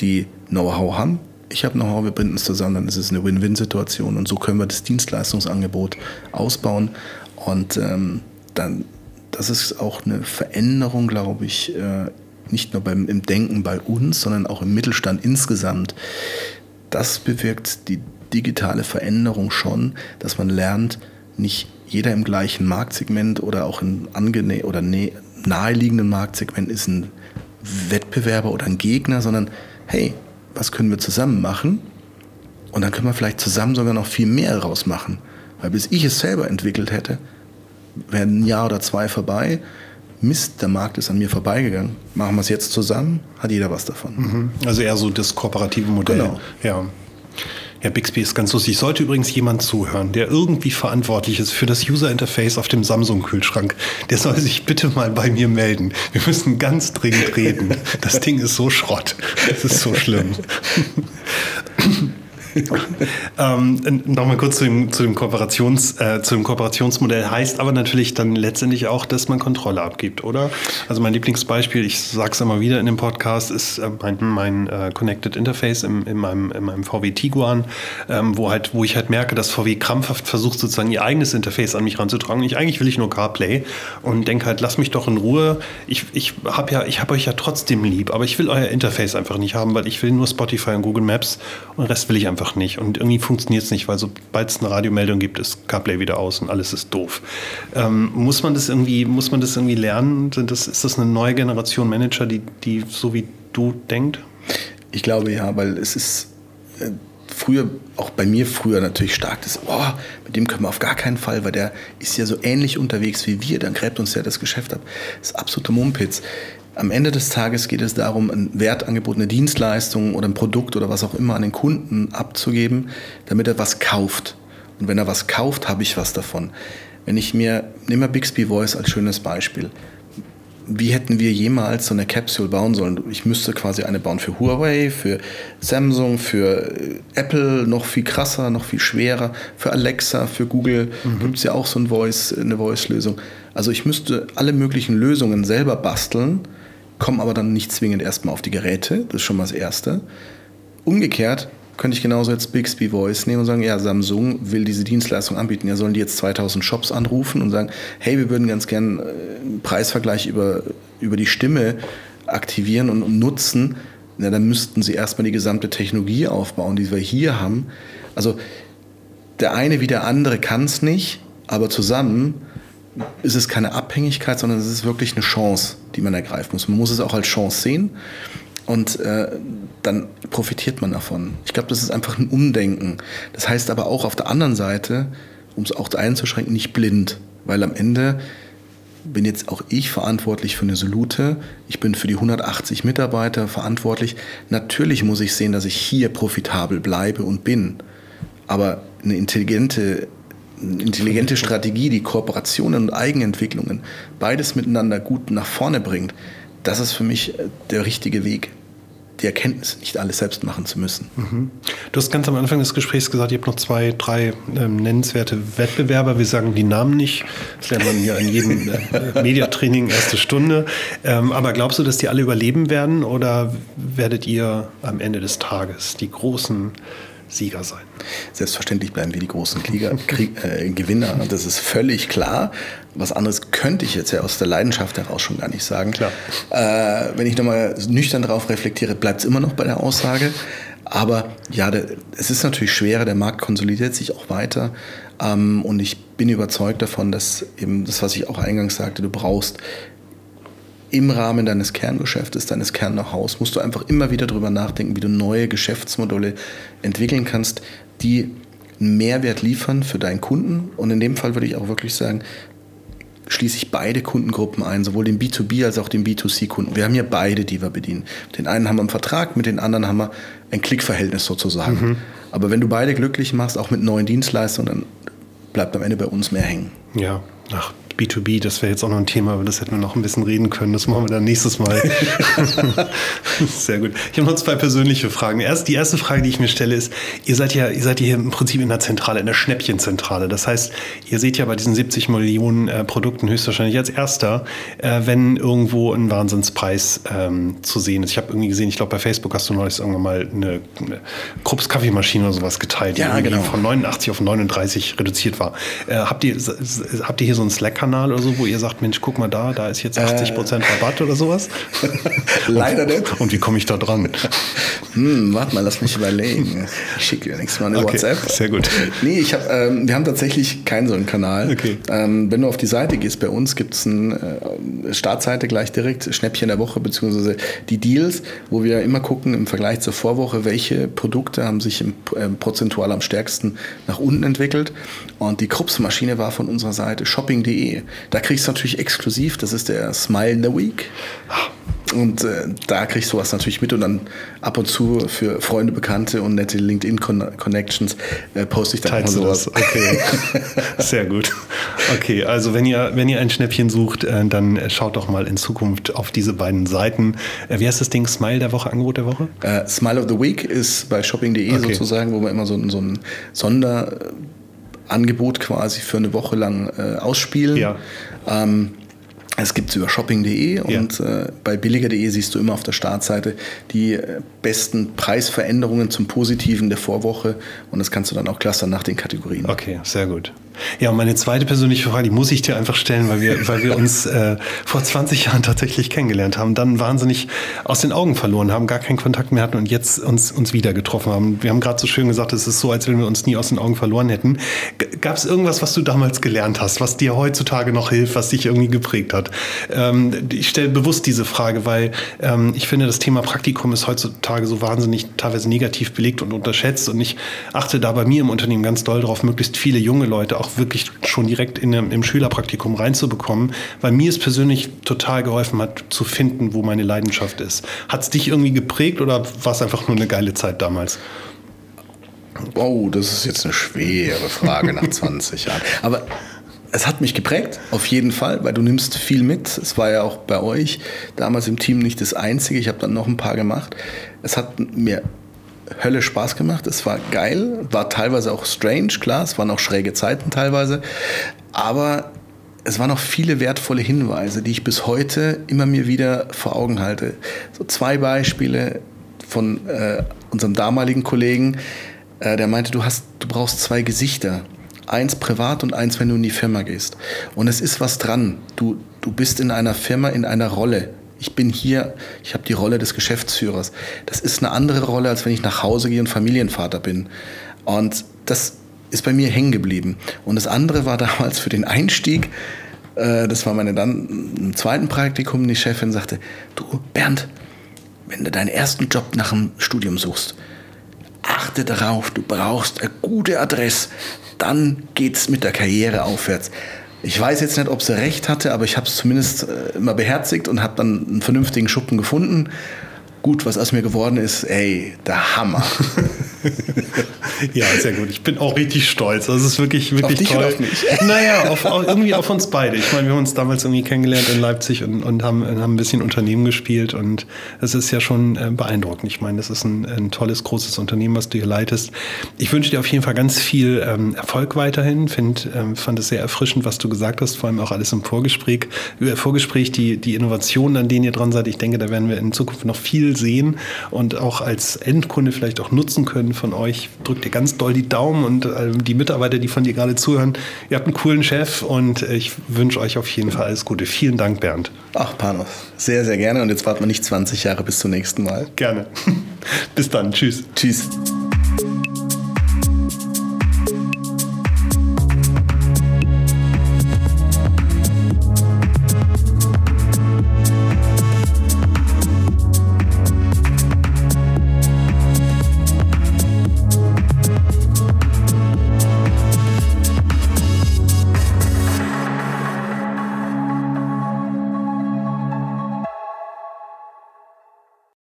die Know-how haben. Ich habe Know-how, wir binden es zusammen, dann ist es eine Win-Win-Situation. Und so können wir das Dienstleistungsangebot ausbauen. Und ähm, dann, das ist auch eine Veränderung, glaube ich, äh, nicht nur beim, im Denken bei uns, sondern auch im Mittelstand insgesamt. Das bewirkt die digitale Veränderung schon, dass man lernt, nicht jeder im gleichen Marktsegment oder auch in angene oder naheliegenden Marktsegment ist ein Wettbewerber oder ein Gegner, sondern hey, was können wir zusammen machen? Und dann können wir vielleicht zusammen sogar noch viel mehr rausmachen. Weil bis ich es selber entwickelt hätte, wären ein Jahr oder zwei vorbei Mist, der Markt ist an mir vorbeigegangen. Machen wir es jetzt zusammen, hat jeder was davon. Mhm. Also eher so das kooperative Modell. Genau. Ja. Ja, Bixby ist ganz lustig. Sollte übrigens jemand zuhören, der irgendwie verantwortlich ist für das User Interface auf dem Samsung-Kühlschrank, der soll sich bitte mal bei mir melden. Wir müssen ganz dringend reden. Das Ding ist so Schrott. Das ist so schlimm. Ähm, Nochmal kurz zu dem, zu, dem Kooperations, äh, zu dem Kooperationsmodell heißt aber natürlich dann letztendlich auch, dass man Kontrolle abgibt, oder? Also mein Lieblingsbeispiel, ich sage es immer wieder in dem Podcast, ist äh, mein, mein äh, Connected Interface im, in, meinem, in meinem VW Tiguan, ähm, wo, halt, wo ich halt merke, dass VW krampfhaft versucht, sozusagen ihr eigenes Interface an mich ranzutragen. Ich, eigentlich will ich nur CarPlay und denke halt, lass mich doch in Ruhe. Ich, ich habe ja, hab euch ja trotzdem lieb, aber ich will euer Interface einfach nicht haben, weil ich will nur Spotify und Google Maps und den Rest will ich einfach einfach nicht. Und irgendwie funktioniert es nicht, weil sobald es eine Radiomeldung gibt, ist CarPlay wieder aus und alles ist doof. Ähm, muss man das irgendwie, muss man das irgendwie lernen? Das, ist das eine neue Generation Manager, die, die so wie du denkt? Ich glaube ja, weil es ist äh, früher, auch bei mir früher natürlich stark das, oh, mit dem können wir auf gar keinen Fall, weil der ist ja so ähnlich unterwegs wie wir, dann gräbt uns ja das Geschäft ab. Das ist absoluter Mumpitz. Am Ende des Tages geht es darum, ein Wertangebot, eine Dienstleistung oder ein Produkt oder was auch immer an den Kunden abzugeben, damit er was kauft. Und wenn er was kauft, habe ich was davon. Wenn ich mir, nehmen wir Bixby Voice als schönes Beispiel. Wie hätten wir jemals so eine Capsule bauen sollen? Ich müsste quasi eine bauen für Huawei, für Samsung, für äh, Apple, noch viel krasser, noch viel schwerer, für Alexa, für Google mhm. gibt es ja auch so ein Voice, eine Voice-Lösung. Also ich müsste alle möglichen Lösungen selber basteln, kommen aber dann nicht zwingend erstmal auf die Geräte. Das ist schon mal das Erste. Umgekehrt könnte ich genauso jetzt Bixby Voice nehmen und sagen, ja, Samsung will diese Dienstleistung anbieten. Ja, sollen die jetzt 2000 Shops anrufen und sagen, hey, wir würden ganz gern einen äh, Preisvergleich über, über die Stimme aktivieren und, und nutzen. Ja, dann müssten sie erstmal die gesamte Technologie aufbauen, die wir hier haben. Also der eine wie der andere kann es nicht, aber zusammen ist es keine Abhängigkeit, sondern es ist wirklich eine Chance, die man ergreifen muss. Man muss es auch als Chance sehen und äh, dann profitiert man davon. Ich glaube, das ist einfach ein Umdenken. Das heißt aber auch auf der anderen Seite, um es auch einzuschränken, nicht blind, weil am Ende bin jetzt auch ich verantwortlich für eine Solute. Ich bin für die 180 Mitarbeiter verantwortlich. Natürlich muss ich sehen, dass ich hier profitabel bleibe und bin. Aber eine intelligente intelligente Strategie, die Kooperationen und Eigenentwicklungen, beides miteinander gut nach vorne bringt, das ist für mich äh, der richtige Weg die Erkenntnis, nicht alles selbst machen zu müssen. Mhm. Du hast ganz am Anfang des Gesprächs gesagt, ihr habt noch zwei, drei ähm, nennenswerte Wettbewerber. Wir sagen die Namen nicht. Das lernt man ja in jedem äh, Mediatraining erste Stunde. Ähm, aber glaubst du, dass die alle überleben werden oder werdet ihr am Ende des Tages die großen Sieger sein. Selbstverständlich bleiben wir die großen Krieger, Krieg, äh, Gewinner. Das ist völlig klar. Was anderes könnte ich jetzt ja aus der Leidenschaft heraus schon gar nicht sagen. Klar. Äh, wenn ich nochmal nüchtern darauf reflektiere, bleibt es immer noch bei der Aussage. Aber ja, der, es ist natürlich schwerer, der Markt konsolidiert sich auch weiter. Ähm, und ich bin überzeugt davon, dass eben das, was ich auch eingangs sagte, du brauchst im Rahmen deines Kerngeschäftes, deines Kern-Know-hows, musst du einfach immer wieder darüber nachdenken, wie du neue Geschäftsmodelle entwickeln kannst, die einen Mehrwert liefern für deinen Kunden. Und in dem Fall würde ich auch wirklich sagen, schließe ich beide Kundengruppen ein, sowohl den B2B als auch den B2C-Kunden. Wir haben ja beide, die wir bedienen. Den einen haben wir einen Vertrag, mit den anderen haben wir ein Klickverhältnis sozusagen. Mhm. Aber wenn du beide glücklich machst, auch mit neuen Dienstleistungen, dann bleibt am Ende bei uns mehr hängen. Ja, ach, B2B, das wäre jetzt auch noch ein Thema, aber das hätten wir noch ein bisschen reden können. Das machen wir dann nächstes Mal. Sehr gut. Ich habe noch zwei persönliche Fragen. Erst, die erste Frage, die ich mir stelle, ist, ihr seid ja, ihr seid hier im Prinzip in der Zentrale, in der Schnäppchenzentrale. Das heißt, ihr seht ja bei diesen 70 Millionen äh, Produkten höchstwahrscheinlich als erster, äh, wenn irgendwo ein Wahnsinnspreis ähm, zu sehen ist. Ich habe irgendwie gesehen, ich glaube bei Facebook hast du neulich irgendwann mal eine, eine Krupps Kaffeemaschine oder sowas geteilt, die ja, genau. von 89 auf 39 reduziert war. Äh, habt, ihr, habt ihr hier so einen Slack-Kanal? Kanal oder so, wo ihr sagt, Mensch, guck mal da, da ist jetzt 80 Prozent Rabatt oder sowas? Leider nicht. Und wie komme ich da dran? Hm, warte mal, lass mich überlegen. Ich schicke dir nächstes Mal eine okay, WhatsApp. Sehr gut. Nee, ich hab, ähm, wir haben tatsächlich keinen so einen Kanal. Okay. Ähm, wenn du auf die Seite gehst, bei uns gibt es eine äh, Startseite gleich direkt, Schnäppchen der Woche, beziehungsweise die Deals, wo wir immer gucken im Vergleich zur Vorwoche, welche Produkte haben sich im, äh, prozentual am stärksten nach unten entwickelt. Und die Krups-Maschine war von unserer Seite shopping.de. Da kriegst du natürlich exklusiv, das ist der Smile in the Week. Und äh, da kriege ich sowas natürlich mit und dann ab und zu für Freunde, Bekannte und nette LinkedIn-Connections äh, poste ich dann Teilst du sowas. Okay, sehr gut. Okay, also wenn ihr, wenn ihr ein Schnäppchen sucht, äh, dann schaut doch mal in Zukunft auf diese beiden Seiten. Äh, wie heißt das Ding? Smile der Woche, Angebot der Woche? Äh, Smile of the Week ist bei shopping.de Okay. sozusagen, wo wir immer so, ein- so ein Sonderangebot quasi für eine Woche lang äh, ausspielen. Ja. Ähm, es gibt es über shopping.de und äh, bei billiger.de siehst du immer auf der Startseite die äh, besten Preisveränderungen zum Positiven der Vorwoche und das kannst du dann auch clustern nach den Kategorien. Okay, sehr gut. Ja, und meine zweite persönliche Frage, die muss ich dir einfach stellen, weil wir, weil wir uns äh, vor 20 Jahren tatsächlich kennengelernt haben, dann wahnsinnig aus den Augen verloren haben, gar keinen Kontakt mehr hatten und jetzt uns, uns wieder getroffen haben. Wir haben gerade so schön gesagt, es ist so, als wenn wir uns nie aus den Augen verloren hätten. Gab es irgendwas, was du damals gelernt hast, was dir heutzutage noch hilft, was dich irgendwie geprägt hat? Ähm, ich stelle bewusst diese Frage, weil ähm, ich finde, das Thema Praktikum ist heutzutage so wahnsinnig teilweise negativ belegt und unterschätzt und ich achte da bei mir im Unternehmen ganz doll darauf, möglichst viele junge Leute auch wirklich schon direkt in, im Schülerpraktikum reinzubekommen, weil mir es persönlich total geholfen hat, zu finden, wo meine Leidenschaft ist. Hat es dich irgendwie geprägt oder war es einfach nur eine geile Zeit damals? Wow, das ist jetzt eine schwere Frage nach 20 Jahren. Aber es hat mich geprägt, auf jeden Fall, weil du nimmst viel mit. Es war ja auch bei euch damals im Team nicht das Einzige. Ich habe dann noch ein paar gemacht. Es hat mir Hölle Spaß gemacht. Es war geil, war teilweise auch strange, klar. Es waren auch schräge Zeiten teilweise. Aber es waren auch viele wertvolle Hinweise, die ich bis heute immer mir wieder vor Augen halte. So zwei Beispiele von äh, unserem damaligen Kollegen, äh, der meinte, du hast, du brauchst zwei Gesichter. Eins privat und eins, wenn du in die Firma gehst. Und es ist was dran. Du, du bist in einer Firma in einer Rolle. Ich bin hier, ich habe die Rolle des Geschäftsführers. Das ist eine andere Rolle, als wenn ich nach Hause gehe und Familienvater bin. Und das ist bei mir hängen geblieben. Und das andere war damals für den Einstieg, äh, das war meine dann im zweiten Praktikum, die Chefin sagte, du Bernd, wenn du deinen ersten Job nach dem Studium suchst, achte darauf, du brauchst eine gute Adresse, dann geht's mit der Karriere aufwärts. Ich weiß jetzt nicht, ob sie recht hatte, aber ich habe es zumindest äh, immer beherzigt und habe dann einen vernünftigen Schuppen gefunden. Gut, was aus mir geworden ist, ey, der Hammer. Ja, sehr gut. Ich bin auch richtig stolz. Das ist wirklich, wirklich Auf toll. auf mich? Naja, auf, auf, irgendwie auf uns beide. Ich meine, wir haben uns damals irgendwie kennengelernt in Leipzig und, und haben, haben ein bisschen Unternehmen gespielt und es ist ja schon äh, beeindruckend. Ich meine, das ist ein, ein tolles, großes Unternehmen, was du hier leitest. Ich wünsche dir auf jeden Fall ganz viel ähm, Erfolg weiterhin. Find, ähm, fand es sehr erfrischend, was du gesagt hast, vor allem auch alles im Vorgespräch. Äh, Vorgespräch die, die Innovationen, an denen ihr dran seid. Ich denke, da werden wir in Zukunft noch viel sehen und auch als Endkunde vielleicht auch nutzen können von euch. Drückt dir ganz doll die Daumen und äh, die Mitarbeiter, die von dir gerade zuhören. Ihr habt einen coolen Chef und äh, ich wünsche euch auf jeden Fall alles Gute. Vielen Dank, Bernd. Ach, Panos, sehr, sehr gerne. Und jetzt warten wir nicht 20 Jahre bis zum nächsten Mal. Gerne. Bis dann. Tschüss. Tschüss.